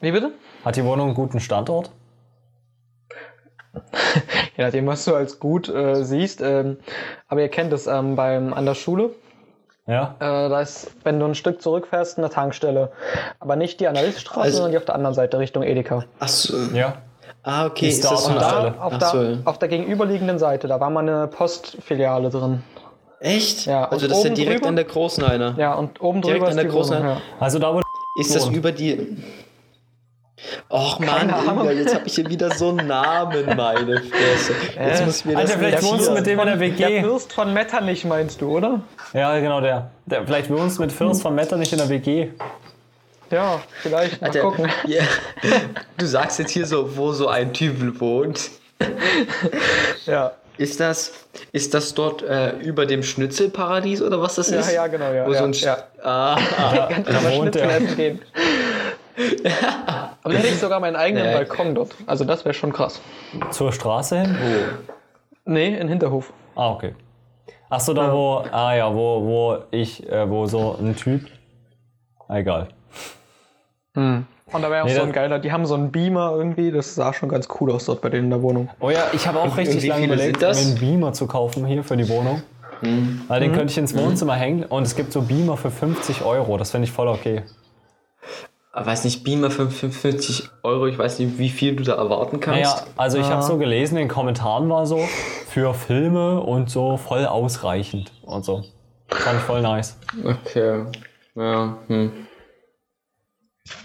Wie bitte? Hat die Wohnung einen guten Standort? Je nachdem, was du als gut äh, siehst. Ähm, aber ihr kennt es ähm, beim, an der Schule. Ja. Äh, da ist, wenn du ein Stück zurückfährst, eine Tankstelle. Aber nicht die an der Lichtstraße, Also- sondern die auf der anderen Seite Richtung Edeka. Achso. Ja. Ah, okay. Ist Ist da das so eine da? Auf, Ach der, so, ja. auf der gegenüberliegenden Seite, da war mal eine Postfiliale drin. Echt? Ja, also und das ist ja direkt drüber- an der Großen einer. Ja, und oben Direkt drüber an ist der die großen- Wohnung. Ja. Also da, wo Ist das über die. Och Mann. Inga, jetzt habe ich hier wieder so einen Namen, meine Fresse. Jetzt Äh, muss ich mir Alter, das vielleicht notieren. wohnst du mit dem in der Der WG. Fürst von Metternich meinst du, oder? Ja, genau, der. der vielleicht wohnst du mit Fürst von Metter nicht in der WG. Ja, vielleicht. Mal Alter, gucken. ja. Du sagst jetzt hier so, wo so ein Typ wohnt. Ja. Ist das, ist das dort äh, über dem Schnitzelparadies oder was das Ja, ist? ja, genau, ja. Wo ja, so ein ja. Sch- ah, Da, wohnt Schnitzel der. essen gehen. Aber dann hätte ich sogar meinen eigenen Nee. Balkon dort. Also das wäre schon krass. Zur Straße hin? wo? Nee, in Hinterhof. Ah, okay. Ach so, da wo, ah ja, wo, wo ich, äh, wo so ein Typ. Ah, egal. Und da wäre auch Nee, so ein geiler, die haben so einen Beamer irgendwie, das sah schon ganz cool aus dort bei denen in der Wohnung. Oh ja, ich habe auch richtig lange überlegt, mir einen Beamer zu kaufen hier für die Wohnung. Weil den könnte ich ins Wohnzimmer hängen und es gibt so Beamer für 50 Euro. Das finde ich voll okay. Ah, weiß nicht, Beamer für 55 Euro, ich weiß nicht, wie viel du da erwarten kannst. Naja, also ich habe so gelesen, in den Kommentaren war so, für Filme und so voll ausreichend und so. Fand ich voll nice. Okay. Ja, hm.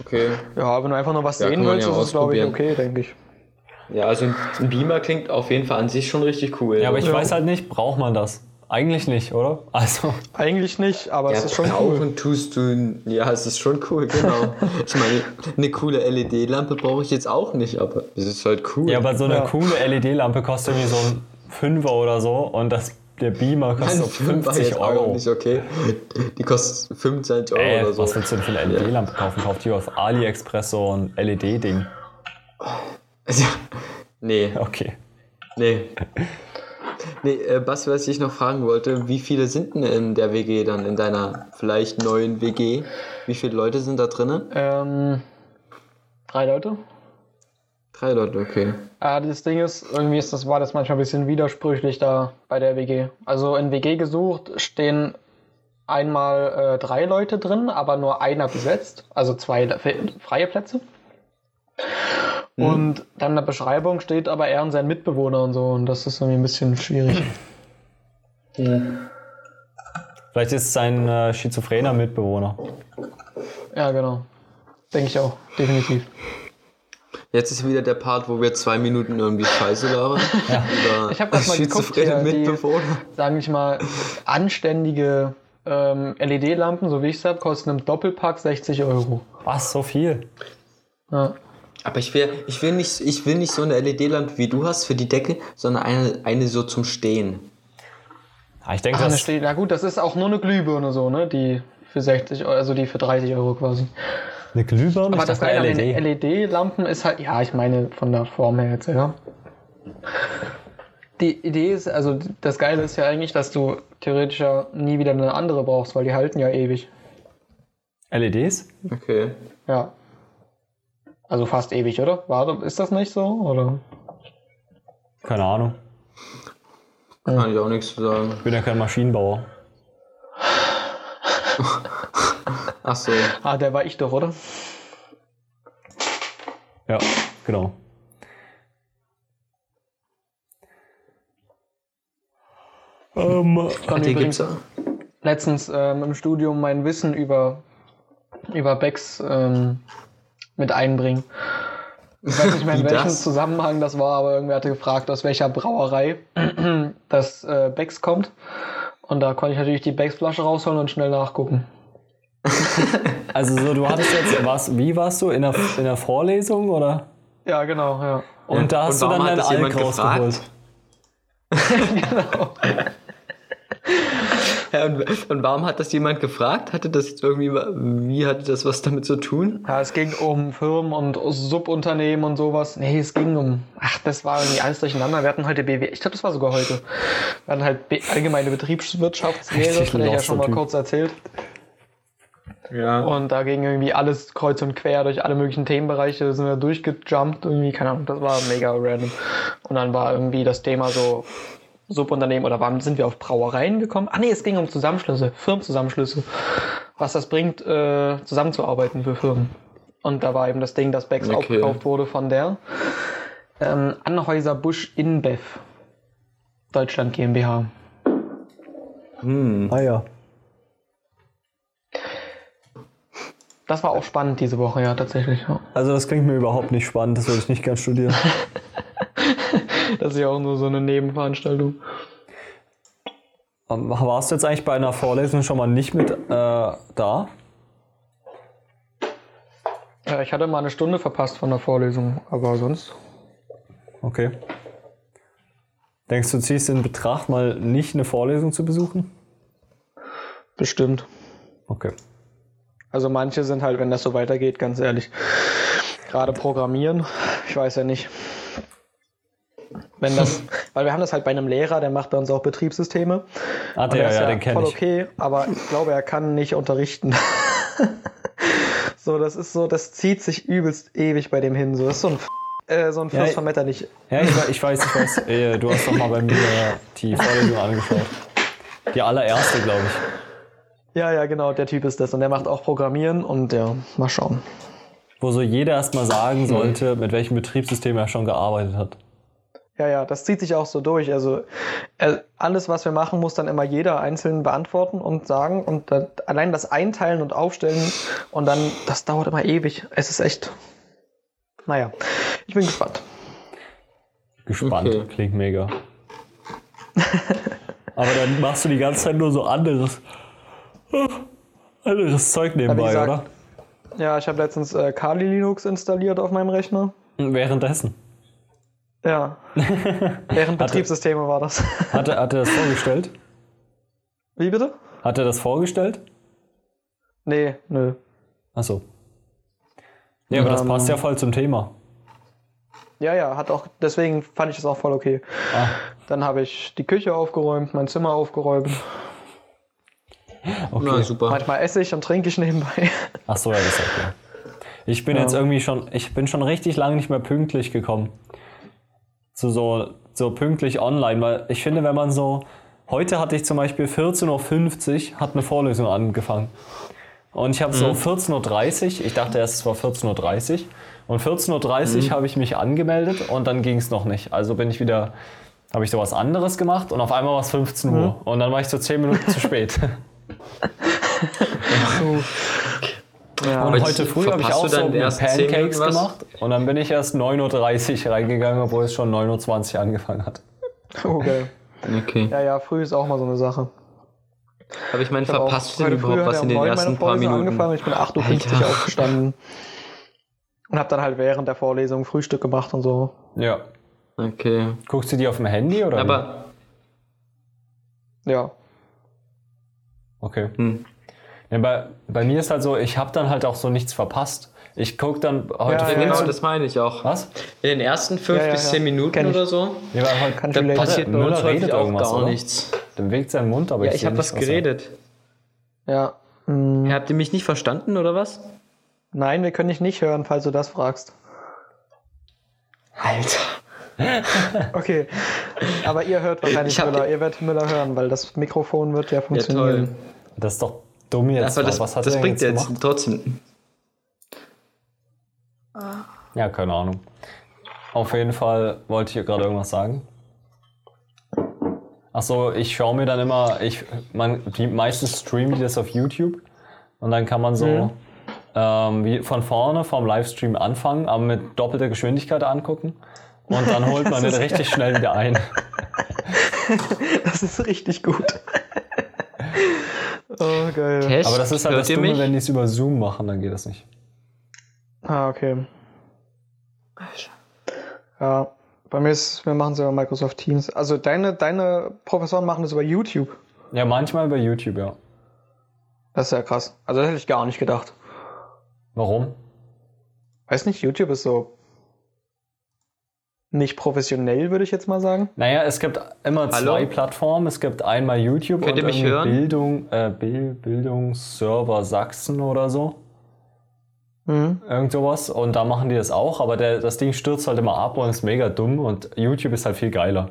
Okay. Ja, wenn du einfach nur was Ja, sehen willst, ja ist es glaube ich okay, denke ich. Ja, also ein- ein Beamer klingt auf jeden Fall an sich schon richtig cool. Ja, aber ich Ja. weiß halt nicht, braucht man das? Eigentlich nicht, oder? Also, Eigentlich nicht, aber ja, es ist schon cool. tust du. Ja, es ist schon cool, genau. ich meine, eine coole LED-Lampe brauche ich jetzt auch nicht, aber es ist halt cool. ja, aber so eine Ja. coole LED-Lampe kostet irgendwie so ein Fünfer oder so und das, der Beamer kostet so Ein Fünfer 50 jetzt auch Euro. nicht, okay. Die kostet 25 Euro Äh, oder so. was willst du denn für eine LED-Lampe kaufen? Kauft die auf AliExpress so ein LED-Ding. Also, nee, Okay. nee. Nee, äh, Bas, was ich noch fragen wollte, wie viele sind denn in der WG dann, in deiner vielleicht neuen WG? Wie viele Leute sind da drinnen? Ähm, drei Leute. Drei Leute, okay. Ah, das Ding ist, irgendwie ist das, war das manchmal ein bisschen widersprüchlich da bei der WG. Also in WG gesucht stehen einmal äh, drei Leute drin, aber nur einer besetzt, also zwei freie Plätze. Und dann in der Beschreibung steht aber er und sein Mitbewohner und so, und das ist irgendwie ein bisschen schwierig. Vielleicht ist es ein äh, schizophrener Mitbewohner. ja, genau. Denke ich auch, definitiv. Jetzt ist wieder der Part, wo wir zwei Minuten irgendwie Scheiße labern. Über Ich hab grad mal geguckt, schizophrene hier, die- Mitbewohner. Sagen ich mal, anständige ähm, LED-Lampen, so wie ich es habe, kosten im Doppelpack 60 Euro. Was, so viel? Ja. Aber ich will, ich, will nicht, ich will nicht so eine LED-Lampe wie du hast für die Decke, sondern eine, eine so zum Stehen. Ja, ich denke, Ach, eine das, na gut, das ist auch nur eine Glühbirne so, ne? Die für 60 Euro, also die für 30 Euro quasi. eine Glühbirne Aber ist das eine Geile an den LED. LED-Lampen ist halt, ja, ich meine von der Form her jetzt, ja. Die Idee ist, also das Geile ist ja eigentlich, dass du theoretisch ja nie wieder eine andere brauchst, weil die halten ja ewig. LEDs? Okay. Ja. Also fast ewig, oder? War, ist das nicht so? Oder? Keine Ahnung. Kann ich auch nichts zu sagen. Ich bin ja kein Maschinenbauer. Ach so. Ah, der war ich doch, oder? Ja, genau. Ähm, dir übrigens- gibt's, letztens ähm, im Studium mein Wissen über, über Becks ähm, mit einbringen. Ich weiß nicht mehr, in welchem das? Zusammenhang das war, aber irgendwer hatte gefragt, aus welcher Brauerei das äh, Becks kommt. Und da konnte ich natürlich die Becks-Flasche rausholen und schnell nachgucken. Also so, du hattest jetzt, was, wie warst du? In der, in der Vorlesung oder? Ja, genau, ja. Und da hast Und du dann deinen Alk rausgeholt. genau. Ja, und, und warum hat das jemand gefragt? Hatte das jetzt irgendwie, wie hatte das was damit zu tun? Ja, es ging um Firmen und Subunternehmen und sowas. Nee, es ging um, ach, das war irgendwie alles durcheinander. Wir hatten heute BW, ich glaube, das war sogar heute. Wir hatten halt B allgemeine Betriebswirtschaftslehre, Richtig hatte ich ja schon mal Typ. kurz erzählt. Ja. Und da ging irgendwie alles kreuz und quer durch alle möglichen Themenbereiche, Da sind wir durchgejumpt, irgendwie, keine Ahnung, das war mega random. Und dann war irgendwie das Thema so Subunternehmen oder wann sind wir auf Brauereien gekommen? Ah nee, es ging um Zusammenschlüsse, Firmenzusammenschlüsse. Was das bringt, äh, zusammenzuarbeiten für Firmen. Und da war eben das Ding, dass Becks Okay. aufgekauft wurde von der ähm, Anhäuser Busch InBev Deutschland GmbH. Hm. Ah ja. Das war auch spannend diese Woche, ja, tatsächlich. Ja. Also das klingt mir überhaupt nicht spannend, das würde ich nicht gern studieren. Das ist ja auch nur so eine Nebenveranstaltung. Ähm, Warst du jetzt eigentlich bei einer Vorlesung schon mal nicht mit äh, da? Ja, ich hatte mal eine Stunde verpasst von der Vorlesung, aber sonst. Okay. Denkst du, du ziehst in Betracht, mal nicht eine Vorlesung zu besuchen? Bestimmt. Okay. Also manche sind halt, wenn das so weitergeht, ganz ehrlich, gerade Programmieren, ich weiß ja nicht. Wenn das, weil wir haben das halt bei einem Lehrer, der macht bei uns auch Betriebssysteme. Ah, der, ist ja, den kenne voll ich. okay, aber ich glaube, er kann nicht unterrichten. so, das ist so, das zieht sich übelst ewig bei dem hin. So, das ist so ein, F- äh, so ein Fluss Ja, von Metternich. Ja, ich, ich weiß, ich weiß. Äh, Du hast doch mal bei mir die Vorlesung angeschaut. Die allererste, glaube ich. Ja, ja, genau, der Typ ist das. Und der macht auch Programmieren und ja, mal schauen. Wo so jeder erstmal sagen sollte, mit welchem Betriebssystem er schon gearbeitet hat. Ja, ja, das zieht sich auch so durch. Also äh, alles, was wir machen, muss dann immer jeder einzeln beantworten und sagen. Und dann, allein das Einteilen und Aufstellen und dann, das dauert immer ewig. Es ist echt. Naja, ich bin gespannt. Gespannt, Okay. klingt mega. Aber dann machst du die ganze Zeit nur so anderes, anderes Zeug nebenbei, gesagt, oder? Ja, ich habe letztens äh, Kali Linux installiert auf meinem Rechner. Und Währenddessen. Ja. Während Betriebssysteme war das. Hat er, hat er das vorgestellt? Wie bitte? Hat er das vorgestellt? Nee, nö. Achso. Ja, aber das Ähm. passt ja voll zum Thema. Ja, ja, hat auch, deswegen fand ich das auch voll okay. Ah, Dann habe ich die Küche aufgeräumt, mein Zimmer aufgeräumt. okay. Na, super. Manchmal esse ich und trinke ich nebenbei. Ach so, ja, das ist okay. Ich bin Ja. jetzt irgendwie schon, ich bin schon richtig lange nicht mehr pünktlich gekommen. Zu so, so pünktlich online, weil ich finde, wenn man so, heute hatte ich zum Beispiel 14.50 Uhr, hat eine Vorlesung angefangen. Und ich habe so 14.30 Uhr, ich dachte erst, es war 14.30 Uhr. Und 14.30 Uhr habe ich mich angemeldet und dann ging es noch nicht. Also bin ich wieder, habe ich sowas anderes gemacht und auf einmal war es 15 Uhr. Und dann war ich so 10 Minuten zu spät. Ja, Und heute früh habe ich auch so dann mit die ersten 10 Pancakes gemacht und dann bin ich erst 9.30 Uhr reingegangen, obwohl es schon 9.20 Uhr angefangen hat. okay. Okay. Ja, ja, früh ist auch mal so eine Sache. Aber ich meine, Ich verpasst denn überhaupt was in den 9 ersten paar Minuten? angefangen. Ich bin 8.50 Uhr aufgestanden. Und habe dann halt während der Vorlesung Frühstück gemacht und so. Ja. Okay. Guckst du die auf dem Handy oder? wie? Aber, Ja. Okay. hm. Ja, bei, bei mir ist halt so, ich habe dann halt auch so nichts verpasst. Ich gucke dann heute Ja, ja, genau, ja. das meine ich auch. Was? In den ersten 5 Ja, ja, bis ja. 10 Minuten oder so, Ja, aber halt, Kann da ich relate. passiert bei Müller uns häufig redet auch gar oder? nichts. dann bewegt sein Mund, aber Ja, ich ich habe was er- geredet. Ja. Hm, Habt ihr mich nicht verstanden oder was? Nein, wir können dich nicht hören, falls du das fragst. Alter. Okay. Aber ihr hört wahrscheinlich Müller. Ihr werdet Müller hören, weil das Mikrofon wird ja Ja, funktionieren. toll. Das ist doch dumm jetzt. Aber das, was hat das er bringt jetzt jetzt gemacht? trotzdem. Ja, keine Ahnung. Auf jeden Fall wollte ich hier gerade irgendwas sagen. Achso, ich schaue mir dann immer, ich, man, die meistens streamen die das auf YouTube und dann kann man so Mhm. ähm, wie von vorne vom Livestream anfangen, aber mit doppelter Geschwindigkeit angucken und dann holt man den richtig schnell wieder ein. Das ist richtig gut. oh, geil. Test, Aber das ist halt das Dumme, mich? wenn die es über Zoom machen, dann geht das nicht. Ah, okay. Ja, bei mir ist, wir machen es über Microsoft Teams. Also deine, deine Professoren machen das über YouTube. Ja, manchmal über YouTube, ja. Das ist ja krass. Also das hätte ich gar nicht gedacht. Warum? Weiß nicht, YouTube ist so nicht professionell, würde ich jetzt mal sagen. Naja, es gibt immer Hallo? zwei Plattformen. Es gibt einmal YouTube Könnt ihr und mich hören? Bildung, äh, Bild, Bildungsserver Sachsen oder so. Mhm. Irgend sowas. Und da machen die das auch, aber der, das Ding stürzt halt immer ab und ist mega dumm und YouTube ist halt viel geiler.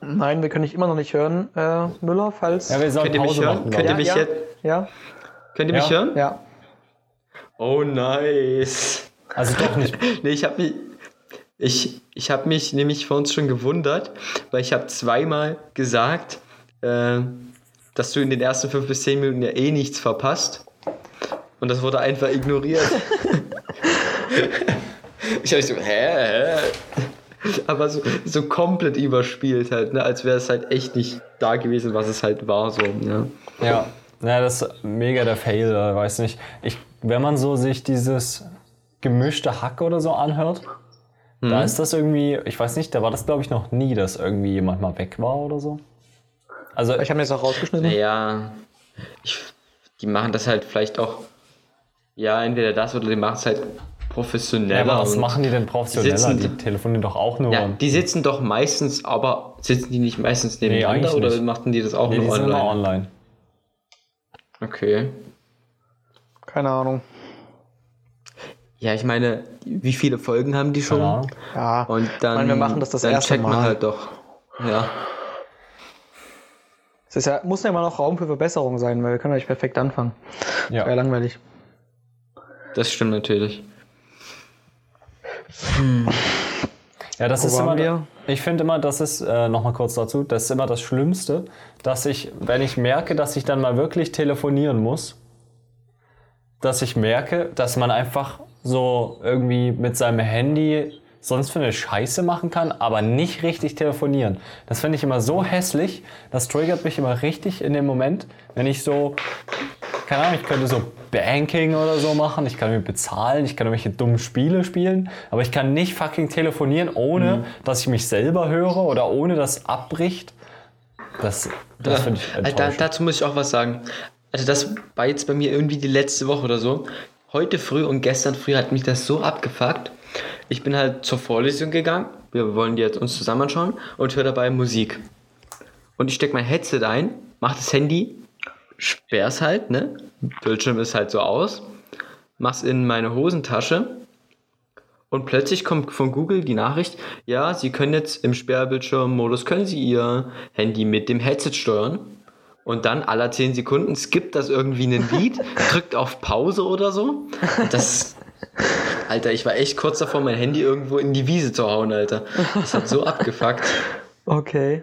Nein, wir können dich immer noch nicht hören, äh, Müller, falls. Ja, wir sollen Könnt ihr mich Pause hören? machen. Könnt ihr mich ja, jetzt- ja, Könnt ihr mich hören? ja. Oh, nice. Also doch nicht. Nee, ich habe mich, ich, ich hab mich nämlich vor uns schon gewundert, weil ich habe zweimal gesagt, äh, dass du in den ersten fünf bis zehn Minuten ja eh nichts verpasst. Und das wurde einfach ignoriert. ich habe so, hä, hä? Aber so, so komplett überspielt halt, ne? als wäre es halt echt nicht da gewesen, was es halt war. So, ne? Ja, ja, das ist mega der Fail, äh, weiß nicht. Ich, wenn man so sich dieses gemischte Hack oder so anhört, Mhm. da ist das irgendwie, ich weiß nicht, da war das glaube ich noch nie, dass irgendwie jemand mal weg war oder so. Also, Ich habe mir das auch rausgeschnitten. Naja, ich, die machen das halt vielleicht auch, ja, entweder das oder die machen es halt ja, professioneller. aber was machen die denn professioneller? Die, sitzen- telefonieren doch auch nur. Ja, die sitzen doch meistens, aber sitzen die nicht meistens nebeneinander eigentlich oder nicht. machen die das auch nee, die nur sind immer online? online. Okay. Keine Ahnung. Ja, ich meine, wie viele Folgen haben die schon? Ahnung. Ja, Und dann, meine, wir machen das das dann erste checkt man Mal. halt doch. Ja. es ist ja, muss ja immer noch Raum für Verbesserung sein, weil wir können ja nicht perfekt anfangen. Ja. Wäre langweilig. Das stimmt natürlich. Ja, das Wo ist immer. wir? Ich finde immer, das ist, äh, nochmal kurz dazu, das ist immer das Schlimmste, dass ich, wenn ich merke, dass ich dann mal wirklich telefonieren muss, dass ich merke, dass man einfach so irgendwie mit seinem Handy sonst für eine Scheiße machen kann, aber nicht richtig telefonieren. Das finde ich immer so hässlich, das triggert mich immer richtig in dem Moment, wenn ich so, keine Ahnung, ich könnte so Banking oder so machen, ich kann mir bezahlen, ich kann irgendwelche dummen Spiele spielen, aber ich kann nicht fucking telefonieren, ohne dass ich mich selber höre oder ohne dass abbricht. Das, das finde ich da, enttäuschend. dazu muss ich auch was sagen. Also das war jetzt bei mir irgendwie die letzte Woche oder so. Heute früh und gestern früh hat mich das so abgefuckt. Ich bin halt zur Vorlesung gegangen. Wir wollen die jetzt uns zusammen anschauen und höre dabei Musik. Und ich stecke mein Headset ein, mach das Handy, sperr's halt, ne? Bildschirm ist halt so aus, mach's in meine Hosentasche und plötzlich kommt von Google die Nachricht, ja, Sie können jetzt im Sperrbildschirm-Modus, können Sie Ihr Handy mit dem Headset steuern. Und dann aller 10 Sekunden skippt das irgendwie ein Lied, drückt auf Pause oder so. Das, Alter, ich war echt kurz davor, mein Handy irgendwo in die Wiese zu hauen, Alter. Das hat so abgefuckt. Okay.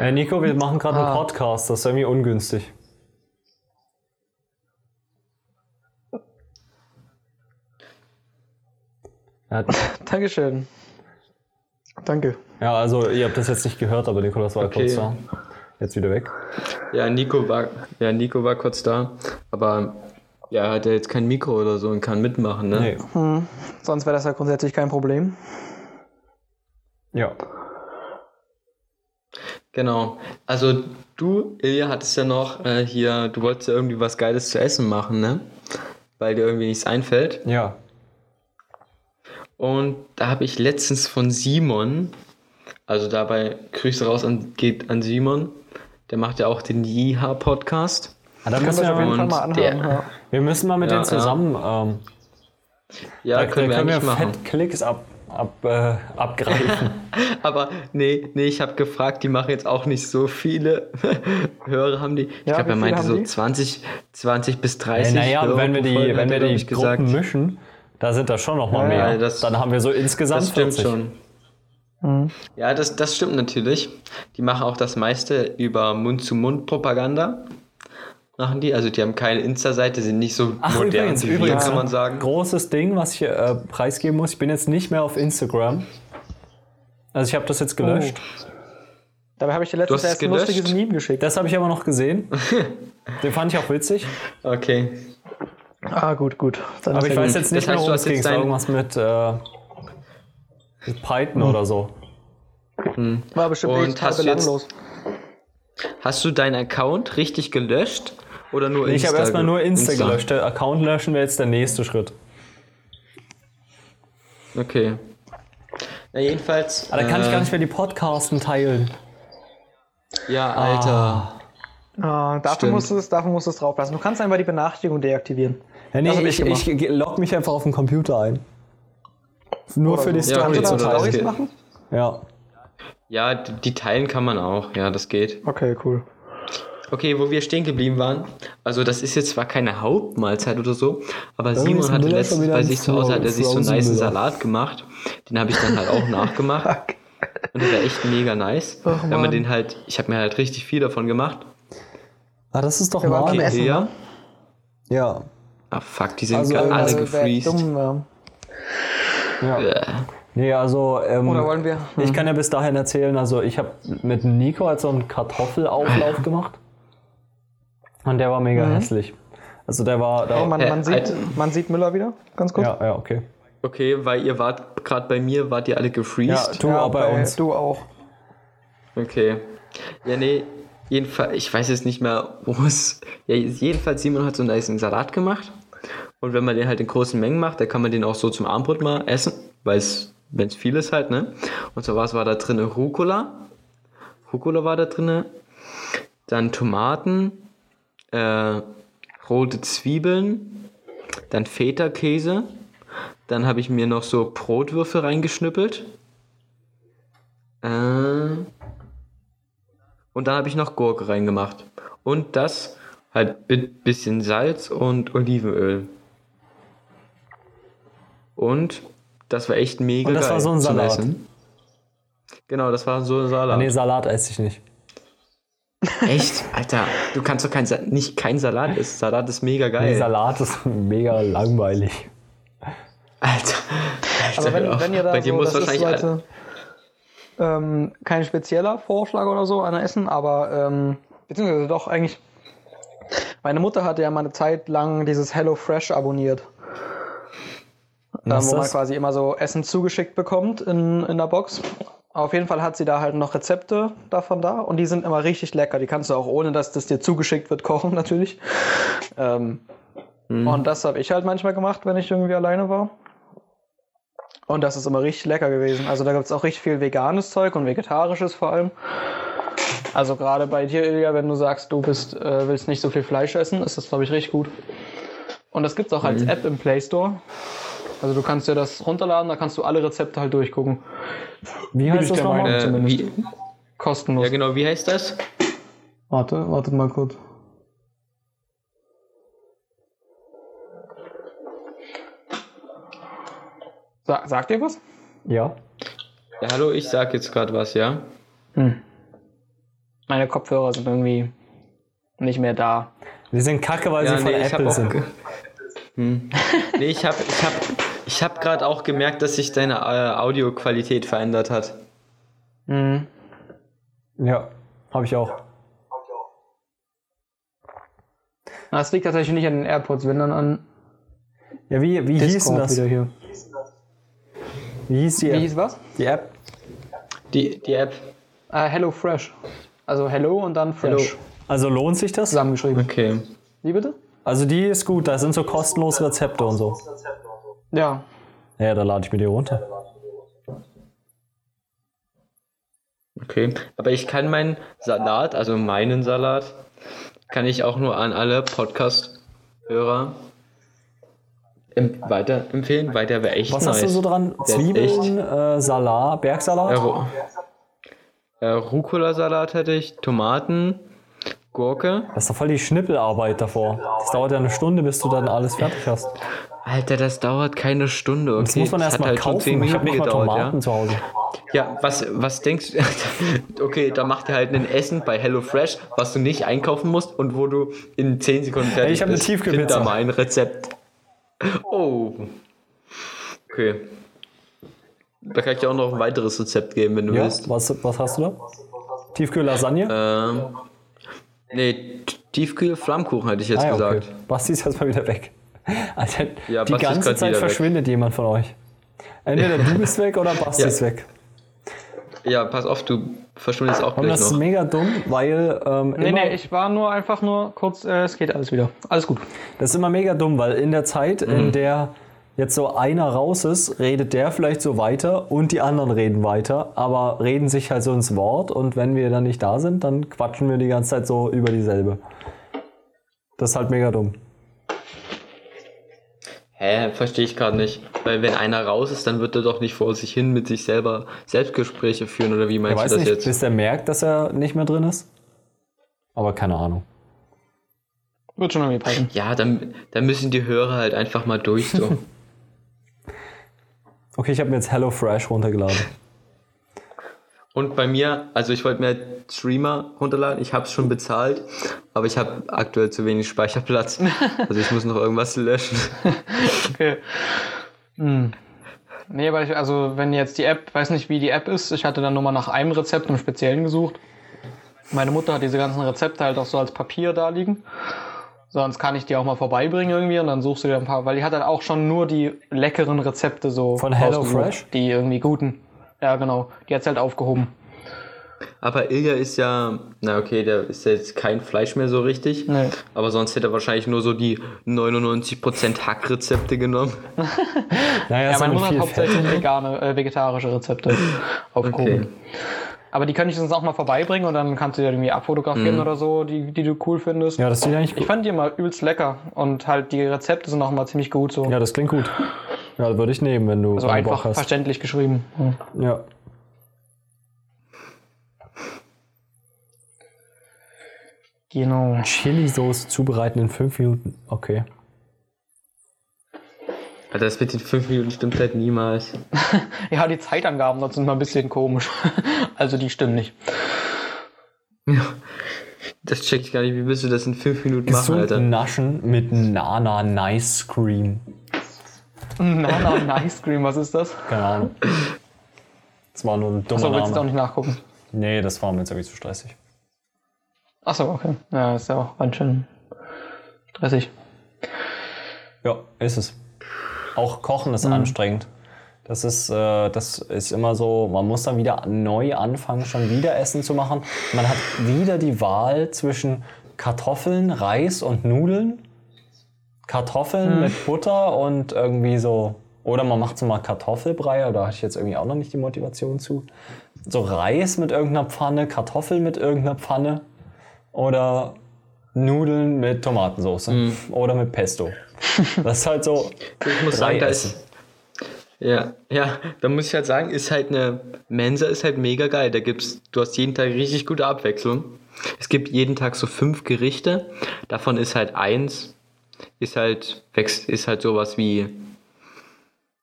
Äh, Nico, wir machen gerade Ah. einen Podcast, das ist irgendwie ungünstig. Ja, Dankeschön. Danke. ja, also ihr habt das jetzt nicht gehört, aber Nikolas war Okay. kurz da. Jetzt wieder weg. Ja, Nico war, ja, Nico war kurz da, aber ja, er hat ja jetzt kein Mikro oder so und kann mitmachen, ne? Nee. Sonst wäre das ja grundsätzlich kein Problem. Ja. Genau. Also du, Ilja, hattest ja noch äh, hier, du wolltest ja irgendwie was Geiles zu essen machen, ne? Weil dir irgendwie nichts einfällt. Ja. Und da habe ich letztens von Simon, also dabei Grüße raus an, geht an Simon, der macht ja auch den Jiha-Podcast. Ah, da Können müssen wir auf jeden wir, Fall mal anhören. der- Ja. wir müssen mal mit Ja, denen zusammen. Ähm, Ja, da können wir eigentlich machen. fett Klicks ab, ab, äh, abgreifen. Aber nee, nee, ich habe gefragt, die machen jetzt auch nicht so viele Hörer haben die. Ich Ja, glaube, er meinte so die? 20, 20 bis äh, 30 naja, Hörer wenn wir die, wenn wir die ich, gesagt. Gruppen mischen, da sind da schon noch mal Ja, mehr. ja, das- Dann haben wir so insgesamt Das stimmt 40. schon. Ja, das, das stimmt natürlich. Die machen auch das meiste über Mund-zu-Mund-Propaganda. Machen die. Also die haben keine Insta-Seite, sind nicht so Ach, modern übrigens, wie wir, übrigens, kann man sagen. Großes Ding, was ich äh, preisgeben muss. Ich bin jetzt nicht mehr auf Instagram. Also ich habe das jetzt gelöscht. Dabei habe ich dir Du letztens hast es erst ein lustiges? Meme geschickt. Das habe ich aber noch gesehen. Den fand ich auch witzig. Okay. ah, gut, gut. Dann Aber ich weiß jetzt nicht Das heißt, mehr, du worum es ging. irgendwas mit, äh, mit Python oder so. War bestimmt Und hast du jetzt-. Hast du deinen Account richtig gelöscht? Oder nur Ich Insta? habe erstmal nur Insta, gelöscht. Der Account löschen wäre jetzt der nächste Schritt. Okay. Na, jedenfalls. Aber da kann ich äh, gar nicht mehr die Podcasten teilen. Ja, Alter. Ah, dafür, Stimmt. musst du es, dafür musst du es drauf lassen. Du kannst einfach die Benachrichtigung deaktivieren. Ja, nee, ich, ich ich, log mich einfach auf den Computer ein. Nur für die so. Ja, Story okay, geht. machen? Ja. Ja, die, die teilen kann man auch. Ja, das geht. Okay, cool. Okay, wo wir stehen geblieben waren. Also, das ist jetzt zwar keine Hauptmahlzeit oder so, aber Irgendwie Simon hatte letztens bei sich zu Hause hat er sich so einen nice. Salat gemacht. Den habe ich dann halt auch nachgemacht. Und der war echt mega nice. Ach, Wenn man den halt, ich habe mir halt richtig viel davon gemacht. Ah, das ist doch mal. beim Essen, ja. ne? Ja. Ah, fuck, die sind Also, gerade alle Also, gefreezed. Ja. ja. Äh, Nee, also. Ähm, Oder wollen wir? Ich kann ja bis dahin erzählen, also ich habe mit Nico halt so einen Kartoffelauflauf gemacht. Und der war mega hässlich. Also der war. Der, Oh, man, Äh, man, sieht, Alter. man sieht Müller wieder, ganz kurz. ja, ja, okay. Okay, weil ihr wart gerade bei mir, wart ihr alle Ja, gefreezed. du auch bei bei- uns. Du auch. Okay. Ja, nee, jedenfalls, ich weiß jetzt nicht mehr, wo es. Ja, jedenfalls, Simon hat so einen nice Salat gemacht. Und wenn man den halt in großen Mengen macht, dann kann man den auch so zum Abendbrot mal essen, weil es, wenn es viel ist halt, ne? Und zwar was war da drin? Rucola. Rucola war da drin. Dann Tomaten, äh, rote Zwiebeln, dann Feta-Käse. Dann habe ich mir noch so Brotwürfel reingeschnippelt. Äh, und dann habe ich noch Gurke reingemacht. Und das halt mit bisschen Salz und Olivenöl. Und das war echt mega Und das geil war so ein Salat. Essen. Genau, das war so ein Salat. Nee, Salat esse ich nicht. Echt? Alter, du kannst doch kein, Sa- nicht kein Salat essen. Salat ist mega geil. Nee, Salat ist mega langweilig. Alter. Alter Aber wenn, wenn ihr da Bei dir so, muss das ist wahrscheinlich. Leute, ähm, kein spezieller Vorschlag oder so an Essen, aber ähm, beziehungsweise doch eigentlich. Meine Mutter hatte ja mal eine Zeit lang dieses Hello Fresh abonniert. Was wo man das? quasi immer so Essen zugeschickt bekommt in, in der Box. Auf jeden Fall hat sie da halt noch Rezepte davon da und die sind immer richtig lecker. Die kannst du auch ohne, dass das dir zugeschickt wird, kochen natürlich. Ähm, Und das habe ich halt manchmal gemacht, wenn ich irgendwie alleine war. Und das ist immer richtig lecker gewesen. Also da gibt es auch richtig viel veganes Zeug und vegetarisches vor allem. Also gerade bei dir, Ilja, wenn du sagst, du bist, äh, willst nicht so viel Fleisch essen, ist das, glaube ich, richtig gut. Und das gibt es auch als App im Play Store. Also du kannst dir das runterladen, da kannst du alle Rezepte halt durchgucken. Wie heißt das nochmal? Äh, zumindest. wie, Kostenlos. ja, genau, wie heißt das? Warte, wartet mal kurz. Sa sagt ihr was? Ja. Ja, hallo, ich sag jetzt gerade was, ja? Meine Kopfhörer sind irgendwie nicht mehr da. Die sind kacke, weil ja, sie von ich hab Apple sind. Hm. Nee, ich hab, ich hab, ich hab gerade auch gemerkt, dass sich deine äh, Audioqualität verändert hat. Mhm. Ja, habe ich auch. Das liegt tatsächlich nicht an den AirPods, wenn dann an Ja, wie, wie hieß denn das? wieder hier. Wie hieß die Wie App? hieß was? Die App? Die, die App. Äh, Hello Fresh. Also Hello und dann Fresh. Hello. Also lohnt sich das? Zusammengeschrieben. Okay. Wie bitte? Also die ist gut, da sind so kostenlose Rezepte und so. Ja. Ja, da lade ich mir die runter. Okay. Aber ich kann meinen Salat, also meinen Salat, kann ich auch nur an alle Podcast-Hörer em- weiterempfehlen, weil der wäre echt Was nice. hast du so dran? Der Zwiebeln, äh, Salat, Bergsalat? Ru- äh, Rucola-Salat hätte ich, Tomaten, Gurke. Das ist doch voll die Schnippelarbeit davor. Das dauert ja eine Stunde, bis du dann alles fertig hast. Alter, das dauert keine Stunde. Okay? Das muss man erstmal halt kaufen. Ich habe nicht mal Tomaten zu Hause. Ja? ja, was, was denkst du? okay, da macht ihr halt ein Essen bei HelloFresh, was du nicht einkaufen musst und wo du in 10 Sekunden fertig Ey, ich hab eine bist. Tiefkühlpizza. Da mal ein Rezept. Oh. Okay. Da kann ich dir auch noch ein weiteres Rezept geben, wenn du Ja, willst. was, was hast du da? Tiefkühl-Lasagne? Ähm, nee, Tiefkühl-Flammkuchen hätte ich jetzt ah, ja, gesagt. okay. Basti ist jetzt mal wieder weg. Alter, Ja, die Basti ist ganze Zeit wieder weg. verschwindet jemand von euch. Entweder du bist weg oder Basti Ja. ist weg. Ja, pass auf, du verschwindest auch Und gleich das ist noch. mega dumm, weil ähm, Nee, immer, nee, ich war nur einfach nur kurz, äh, es geht alles wieder. Alles gut. das ist immer mega dumm, weil in der Zeit, Mhm. in der jetzt so einer raus ist, redet der vielleicht so weiter und die anderen reden weiter, aber reden sich halt so ins Wort und wenn wir dann nicht da sind, dann quatschen wir die ganze Zeit so über dieselbe. Das ist halt mega dumm. Hä, verstehe ich gerade nicht. Weil wenn einer raus ist, dann wird er doch nicht vor sich hin mit sich selber Selbstgespräche führen oder wie meinst weiß du das nicht, jetzt? bis der merkt, dass er nicht mehr drin ist. Aber keine Ahnung. Wird schon irgendwie passen. Ja, dann, dann müssen die Hörer halt einfach mal durch so. Okay, ich habe mir jetzt HelloFresh runtergeladen. Und bei mir, also ich wollte mir Streamer runterladen, ich habe es schon bezahlt, aber ich habe aktuell zu wenig Speicherplatz. Also ich muss noch irgendwas löschen. Okay. Hm. Nee, weil ich, also wenn jetzt die App, weiß nicht wie die App ist, ich hatte dann nur mal nach einem Rezept im Speziellen gesucht. Meine Mutter hat diese ganzen Rezepte halt auch so als Papier da liegen. Sonst kann ich die auch mal vorbeibringen irgendwie und dann suchst du dir ein paar, weil die hat halt auch schon nur die leckeren Rezepte so. Von rausgesucht, HelloFresh? Die irgendwie guten. Ja, genau. Die hat's halt aufgehoben. Aber Ilja ist ja, na okay, der ist ja jetzt kein Fleisch mehr so richtig. Nee. Aber sonst hätte er wahrscheinlich nur so die 99% Hackrezepte genommen. Naja, Ja, meine Mutter hat hauptsächlich vegane, äh, vegetarische Rezepte aufgehoben. Okay. Aber die kann ich sonst auch mal vorbeibringen und dann kannst du dir irgendwie abfotografieren oder so, die, die du cool findest. Ja, das sieht eigentlich Ich gut. fand die immer übelst lecker und halt die Rezepte sind auch immer ziemlich gut so. Ja, das klingt gut. Ja, würde ich nehmen, wenn du, also einfach hast. verständlich geschrieben. Ja. Ja. Genau. Chili-Soße zubereiten in fünf Minuten. Okay. Also das mit den 5 Minuten stimmt halt niemals. Ja, die Zeitangaben dort sind mal ein bisschen komisch. Also die stimmen nicht. Das check ich gar nicht. Wie willst du das in 5 Minuten machen, Gesund Alter? naschen mit Nana Nice Cream. Na, na, Nice Cream, was ist das? Keine Ahnung. Das war nur ein dummer So, willst du auch nicht nachgucken? Nee, das war mir jetzt irgendwie zu stressig. Achso, okay. Ja, ist ja auch ganz schön stressig. Ja, ist es. Auch Kochen Mhm. ist anstrengend. Das ist, äh, das ist immer so, man muss dann wieder neu anfangen, schon wieder Essen zu machen. Man hat wieder die Wahl zwischen Kartoffeln, Reis und Nudeln. Kartoffeln Mhm. mit Butter und irgendwie so. Oder man macht so mal Kartoffelbrei, da hatte ich jetzt irgendwie auch noch nicht die Motivation zu. So Reis mit irgendeiner Pfanne, Kartoffeln mit irgendeiner Pfanne oder Nudeln mit Tomatensauce oder mit Pesto. Das ist halt so. Ich muss sagen, da ist. Ja, ja, da muss ich halt sagen, ist halt eine Mensa ist halt mega geil. Da gibt's, du hast jeden Tag richtig gute Abwechslung. Es gibt jeden Tag so fünf Gerichte. Davon ist halt eins, ist halt, wächst, ist halt sowas wie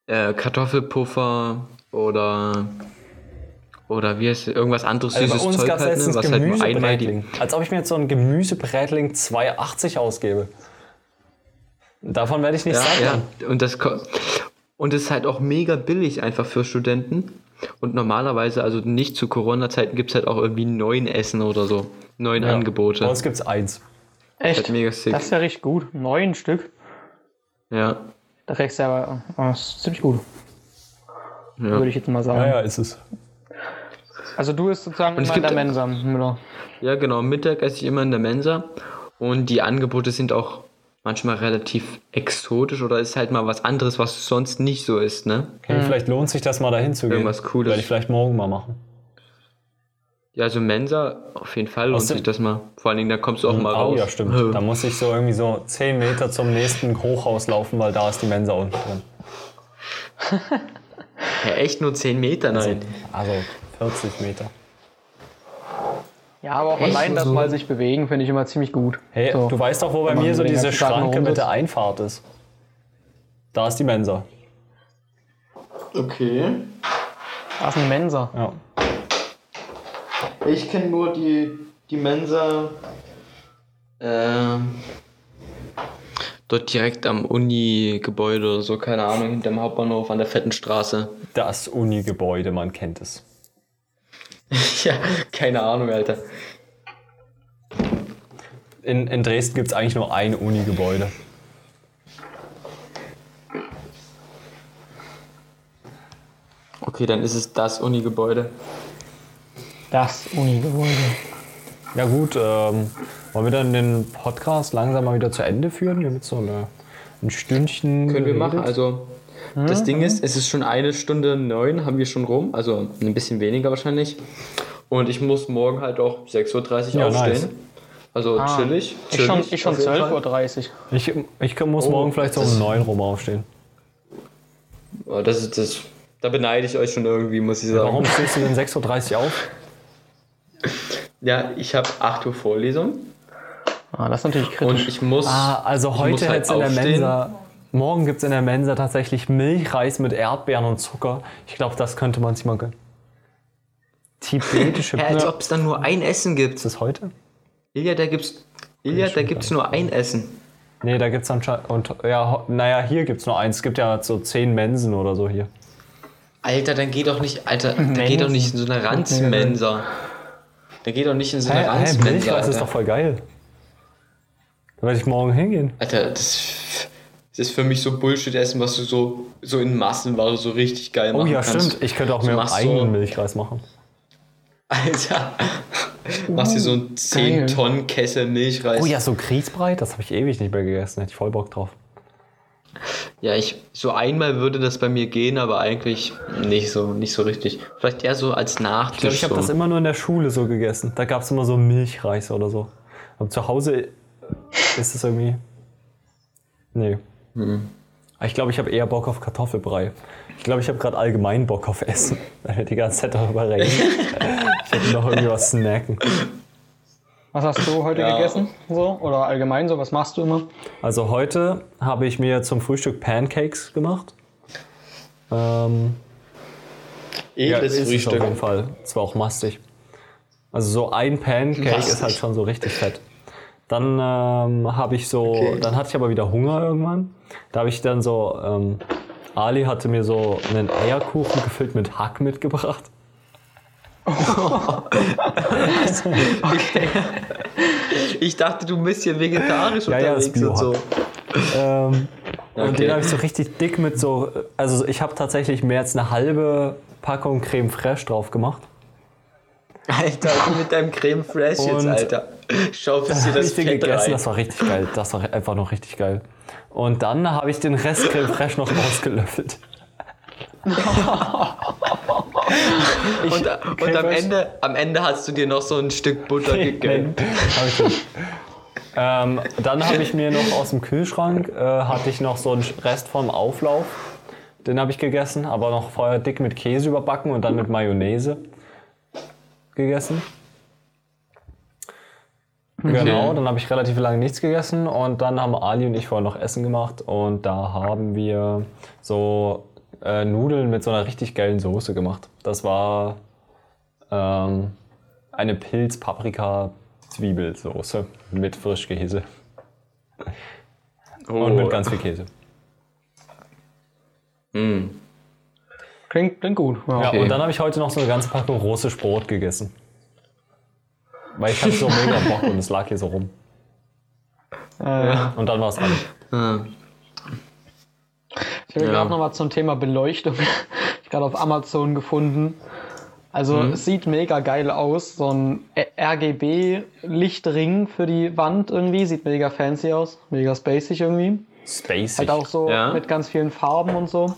äh, Kartoffelpuffer oder oder wie heißt irgendwas anderes Also süßes bei uns Zeug halt, ne, was halt nur einmal die. Als ob ich mir jetzt so ein Gemüsebrätling 2,80 ausgebe. Davon werde ich nicht Ja, sagen. ja. Und das und es ist halt auch mega billig einfach für Studenten. Und normalerweise, also nicht zu Corona-Zeiten, gibt es halt auch irgendwie neun Essen oder so. Neun Angebote. Bei uns gibt es eins. Echt? Halt mega sick. Das ist ja richtig gut. Neun Stück. Ja. Da kriegst du ja, oh, das ist ziemlich gut. Ja. Würde ich jetzt mal sagen. Ja, ja, ist es. Also du bist sozusagen es immer in gibt- der Mensa, Müller. ja, genau. Mittag esse ich immer in der Mensa. Und die Angebote sind auch manchmal relativ exotisch oder ist halt mal was anderes, was sonst nicht so ist, ne? Okay, vielleicht lohnt sich das mal dahin zu gehen. Irgendwas Cooles. Werde ich vielleicht morgen mal machen. Ja, also Mensa, auf jeden Fall lohnt Außerdem- sich das mal. Vor allen Dingen, da kommst du auch mal Oh raus. ja, stimmt. Da muss ich so irgendwie so 10 Meter zum nächsten Hochhaus laufen, weil da ist die Mensa unten drin. Ja, echt nur 10 Meter, nein. Also 40 Meter. Ja, aber auch Echt? allein das So? mal sich bewegen, finde ich immer ziemlich gut. Hey, So. du weißt doch, wo bei mir so diese Schranke mit der Einfahrt ist. Da ist die Mensa. Okay. Da ist eine Mensa. Ja. Ich kenne nur die, die Mensa. Ähm, dort direkt am Uni-Gebäude oder so, keine Ahnung, hinterm Hauptbahnhof an der fetten Straße. Das Uni-Gebäude, man kennt es. ja, keine Ahnung, Alter. In, in Dresden gibt es eigentlich nur ein Uni-Gebäude. Okay, dann ist es das Uni-Gebäude. Das Uni-Gebäude. Ja gut, ähm, wollen wir dann den Podcast langsam mal wieder zu Ende führen? Wir haben jetzt so eine, ein Stündchen Können wir machen. Also, das Ding ist, es ist schon eine Stunde neun, haben wir schon rum. Also ein bisschen weniger wahrscheinlich. Und ich muss morgen halt auch 6.30 Uhr Ja, aufstehen. nice. Also Ah, chillig. Ich schon, chillig ich schon jeden Fall. 12.30 Uhr. Ich, ich muss Oh, morgen vielleicht so um neun rum aufstehen. Oh, das ist das. Da beneide ich euch schon irgendwie, muss ich sagen. Warum stehst du denn 6.30 Uhr auf? Ja, ich habe 8 Uhr Vorlesung Ah, das ist natürlich kritisch. und ich muss. Ah, also ich heute muss halt hätte es in der. Mensa. Morgen gibt es in der Mensa tatsächlich Milchreis mit Erdbeeren und Zucker. Ich glaube, das könnte man sich mal gönnen. Tibetische Hä, als Pizza. ob es dann nur ein Essen gibt. Ist das heute? Ilja, da gibt's. Ilja, da gibt's nur ein Essen. Nee, da gibt es anscheinend. Und ja, naja, hier gibt es nur eins. Es gibt ja so zehn Mensen oder so hier. Alter, dann geh doch nicht. Alter, dann geh doch nicht in so eine Ranzmensa. Dann geh doch nicht in so eine hä, Ranzmensa. Milchreis ist doch voll geil. Da werde ich morgen hingehen. Alter, das, das ist für mich so Bullshit-Essen, was du so, so in Massenware so richtig geil Oh machen ja, kannst. stimmt. Ich könnte auch Du mir machst eigenen so- Milchreis machen. Alter, machst dir so einen 10 Tonnen Kessel Milchreis. Oh ja, so Grießbrei, das habe ich ewig nicht mehr gegessen. Hätte ich voll Bock drauf. Ja, ich, so einmal würde das bei mir gehen, aber eigentlich nicht so, nicht so richtig. Vielleicht eher so als Nachtisch. Ich glaube, ich habe so. das immer nur in der Schule so gegessen. Da gab es immer so Milchreis oder so. Aber zu Hause ist es irgendwie. Nee. Aber Ich glaube, ich habe eher Bock auf Kartoffelbrei. Ich glaube, ich habe gerade allgemein Bock auf Essen, weil wir die ganze Zeit darüber reden. ich hätte noch irgendwie was snacken. Was hast du heute Ja. gegessen? So? Oder allgemein so? Was machst du immer? Also heute habe ich mir zum Frühstück Pancakes gemacht. Ähm, ja, Edles ist es auf Frühstück. jeden Fall. Es war auch mastig. Also so ein Pancake Mastig. ist halt schon so richtig fett. Dann ähm, habe ich so, Okay. dann hatte ich aber wieder Hunger irgendwann. Da habe ich dann so, ähm, Ali hatte mir so einen Eierkuchen gefüllt mit Hack mitgebracht. Ich dachte, du bist hier vegetarisch Ja, ja, das unterwegs und so. Ähm, Und Okay. den habe ich so richtig dick mit so, also ich habe tatsächlich mehr als eine halbe Packung Creme Fraiche drauf gemacht. Alter, mit deinem Creme Fresh jetzt, Und- Alter. Schaufst dir das ich Fett gegessen, rein. das war richtig geil. Das war einfach noch richtig geil. Und dann habe ich den Rest Creme Fraiche noch ausgelöffelt. Und, und am, Ende, am Ende hast du dir noch so ein Stück Butter gegönnt. Hab ich nicht. ähm, dann habe ich mir noch aus dem Kühlschrank, äh, hatte ich noch so einen Rest vom Auflauf. Den habe ich gegessen, aber noch vorher dick mit Käse überbacken und dann mit Mayonnaise gegessen. Genau, dann habe ich relativ lange nichts gegessen und dann haben Ali und ich vorher noch Essen gemacht und da haben wir so äh, Nudeln mit so einer richtig geilen Soße gemacht. Das war ähm, eine Pilz-Paprika-Zwiebelsoße mit Frischkäse Oh. und mit ganz viel Käse. Klingt, klingt gut. Ja. Ja, Okay. und dann habe ich heute noch so eine ganze Packung russisch Brot gegessen. Weil ich hatte so mega Bock und es lag hier so rum. Äh, Und dann war es alles. Hm. Ich habe Ja. gerade noch mal zum Thema Beleuchtung. ich gerade auf Amazon gefunden. Also Mhm. es sieht mega geil aus. So ein RGB-Lichtring für die Wand irgendwie. Sieht mega fancy aus. Mega spacig irgendwie. Spacey. Halt auch so Ja. mit ganz vielen Farben und so.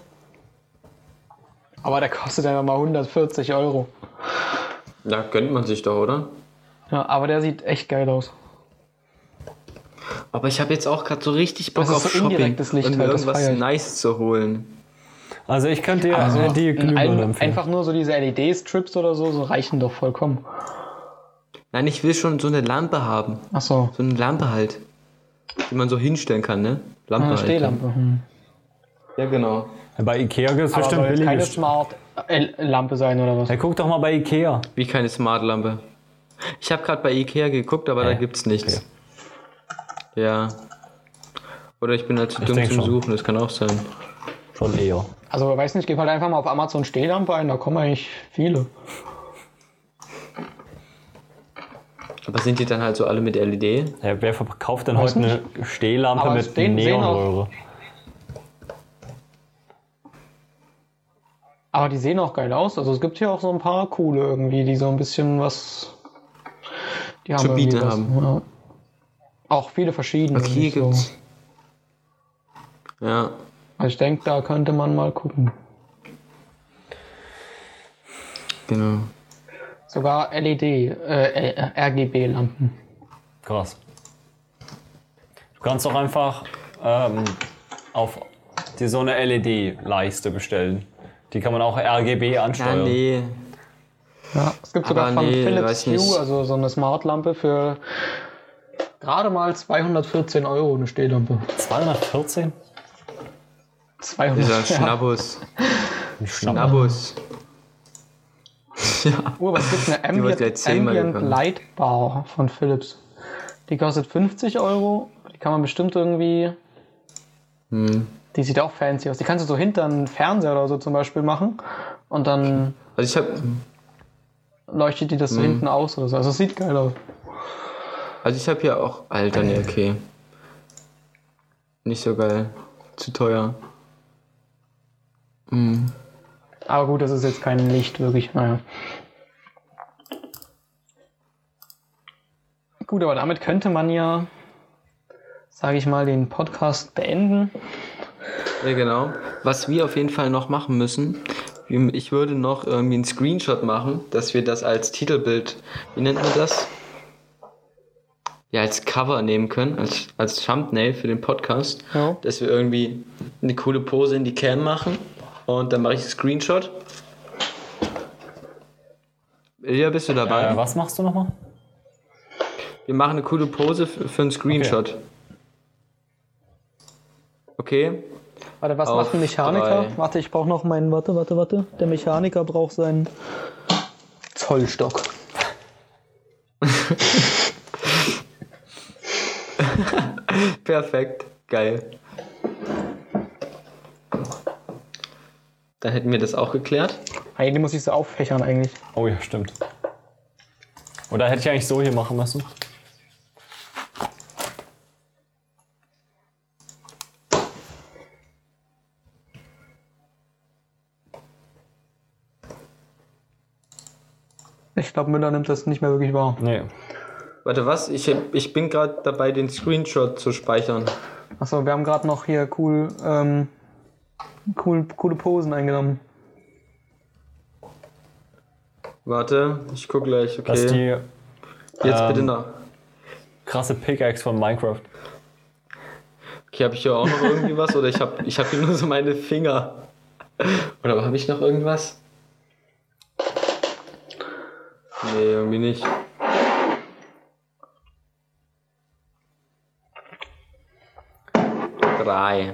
Aber der kostet einfach mal 140 Euro. Da gönnt man sich doch, oder? Ja, aber der sieht echt geil aus. Aber ich habe jetzt auch gerade so richtig Bock auf so Shopping indirektes Licht und mir halt, irgendwas nice zu holen. Also ich könnte dir äh, die Ein- Glühbirne empfehlen. einfach nur so diese LED-Strips oder so, so reichen doch vollkommen. Nein, ich will schon so eine Lampe haben. Ach so. So eine Lampe halt. Die man so hinstellen kann, ne? Lampe Eine halt. Stehlampe. Hm. Ja, genau. Bei Ikea gibt es bestimmt jetzt keine billige. Smart-Lampe sein oder was? Ja, guck doch mal bei Ikea. Wie keine Smart-Lampe. Ich habe gerade bei Ikea geguckt, aber da Hä? gibt's nichts. Ja. Oder ich bin halt zu Ich dumm zum schon. Suchen, das kann auch sein. Schon eher. Also, weiß nicht, gib halt einfach mal auf Amazon Stehlampe ein, da kommen eigentlich viele. Aber sind die dann halt so alle mit LED? Ja, wer verkauft denn Weiß heute eine Stehlampe Aber mit es Neonröhre? Aber die sehen auch geil aus. Also es gibt hier auch so ein paar coole irgendwie, die so ein bisschen was. Die haben Zu bieten was, haben. Ja. Auch viele verschiedene. Okay, hier so. gibt's. Ja. Also ich denke, da könnte man mal gucken. Genau. Sogar LED, äh, äh, RGB-Lampen. Krass. Du kannst doch einfach ähm, auf dir so eine LED-Leiste bestellen. Die kann man auch RGB Ja, ansteuern. nee. Ja, es gibt sogar Aber von nee, Philips Hue, nicht. also so eine Smart-Lampe für gerade mal 214 Euro eine Stehlampe. 214? 200 Dieser ja. Schnabbus. Ein Schnapp. Schnabbus. ja. Oh, aber es gibt eine Ambient, Ambient. Light Bar von Philips. Die kostet 50 Euro. Die kann man bestimmt irgendwie. Hm. Die sieht auch fancy aus. Die kannst du so hinter einen Fernseher oder so zum Beispiel machen. Und dann Also ich habe leuchtet die das so hinten aus oder so. Also es sieht geil aus. also ich habe hier auch Alter, nee, okay. Nicht so geil. Zu teuer. Hm. Aber gut, das ist jetzt kein Licht, wirklich. Naja. Gut, aber damit könnte man ja, sage ich mal, den Podcast beenden. Ja, genau. Was wir auf jeden Fall noch machen müssen, ich würde noch irgendwie einen Screenshot machen, dass wir das als Titelbild, wie nennt man das? Ja, als Cover nehmen können, als, als Thumbnail für den Podcast. Ja. Dass wir irgendwie eine coole Pose in die Cam machen und dann mache ich einen Screenshot. Ilja, bist du dabei? Äh, was machst du nochmal? Wir machen eine coole Pose für, für einen Screenshot. Okay. Warte, was macht ein Mechaniker? drei. Warte, ich brauche noch meinen. Warte, warte, warte. Der Mechaniker braucht seinen Zollstock. Perfekt. Geil. Dann hätten wir das auch geklärt. Eigentlich muss ich so auffächern eigentlich. Oh ja, stimmt. Oder hätte ich eigentlich so hier machen müssen? Ich glaube, Müller nimmt das nicht mehr wirklich wahr. Nee. Warte, was? Ich, ich bin gerade dabei, den Screenshot zu speichern. Achso, wir haben gerade noch hier cool, ähm, cool, coole Posen eingenommen. Warte, ich guck gleich. Das ist Okay. die Jetzt ähm, bitte nach. krasse Pickaxe von Minecraft. Okay, habe ich hier auch noch irgendwie was? Oder ich habe ich hab hier nur so meine Finger. Oder habe ich noch irgendwas? Nee, irgendwie nicht. Drei.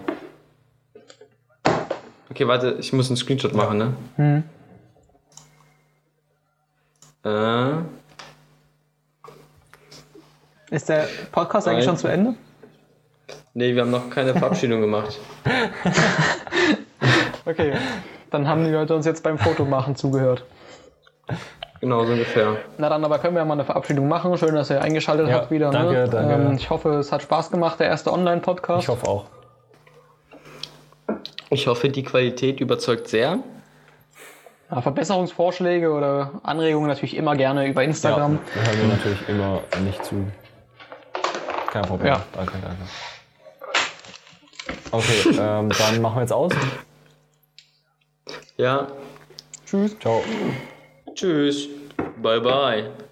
Okay, warte, ich muss einen Screenshot machen, ne? Hm. Äh, Ist der Podcast eigentlich schon zu Ende? nee, wir haben noch keine Verabschiedung gemacht. Okay. Dann haben die Leute uns jetzt beim Fotomachen zugehört. Genau, so ungefähr. Na dann, aber können wir ja mal eine Verabschiedung machen. Schön, dass ihr eingeschaltet Ja, habt wieder. danke, ne? danke. Ähm, ich hoffe, es hat Spaß gemacht, der erste Online-Podcast. Ich hoffe auch. Ich hoffe, die Qualität überzeugt sehr. Ja, Verbesserungsvorschläge oder Anregungen natürlich immer gerne über Ja, Instagram. wir hören dir natürlich immer nicht zu. Kein Problem. Ja. Danke, danke. Okay, ähm, dann machen wir jetzt aus. Ja, Tschüss. Ciao. Tschüss. Bye bye.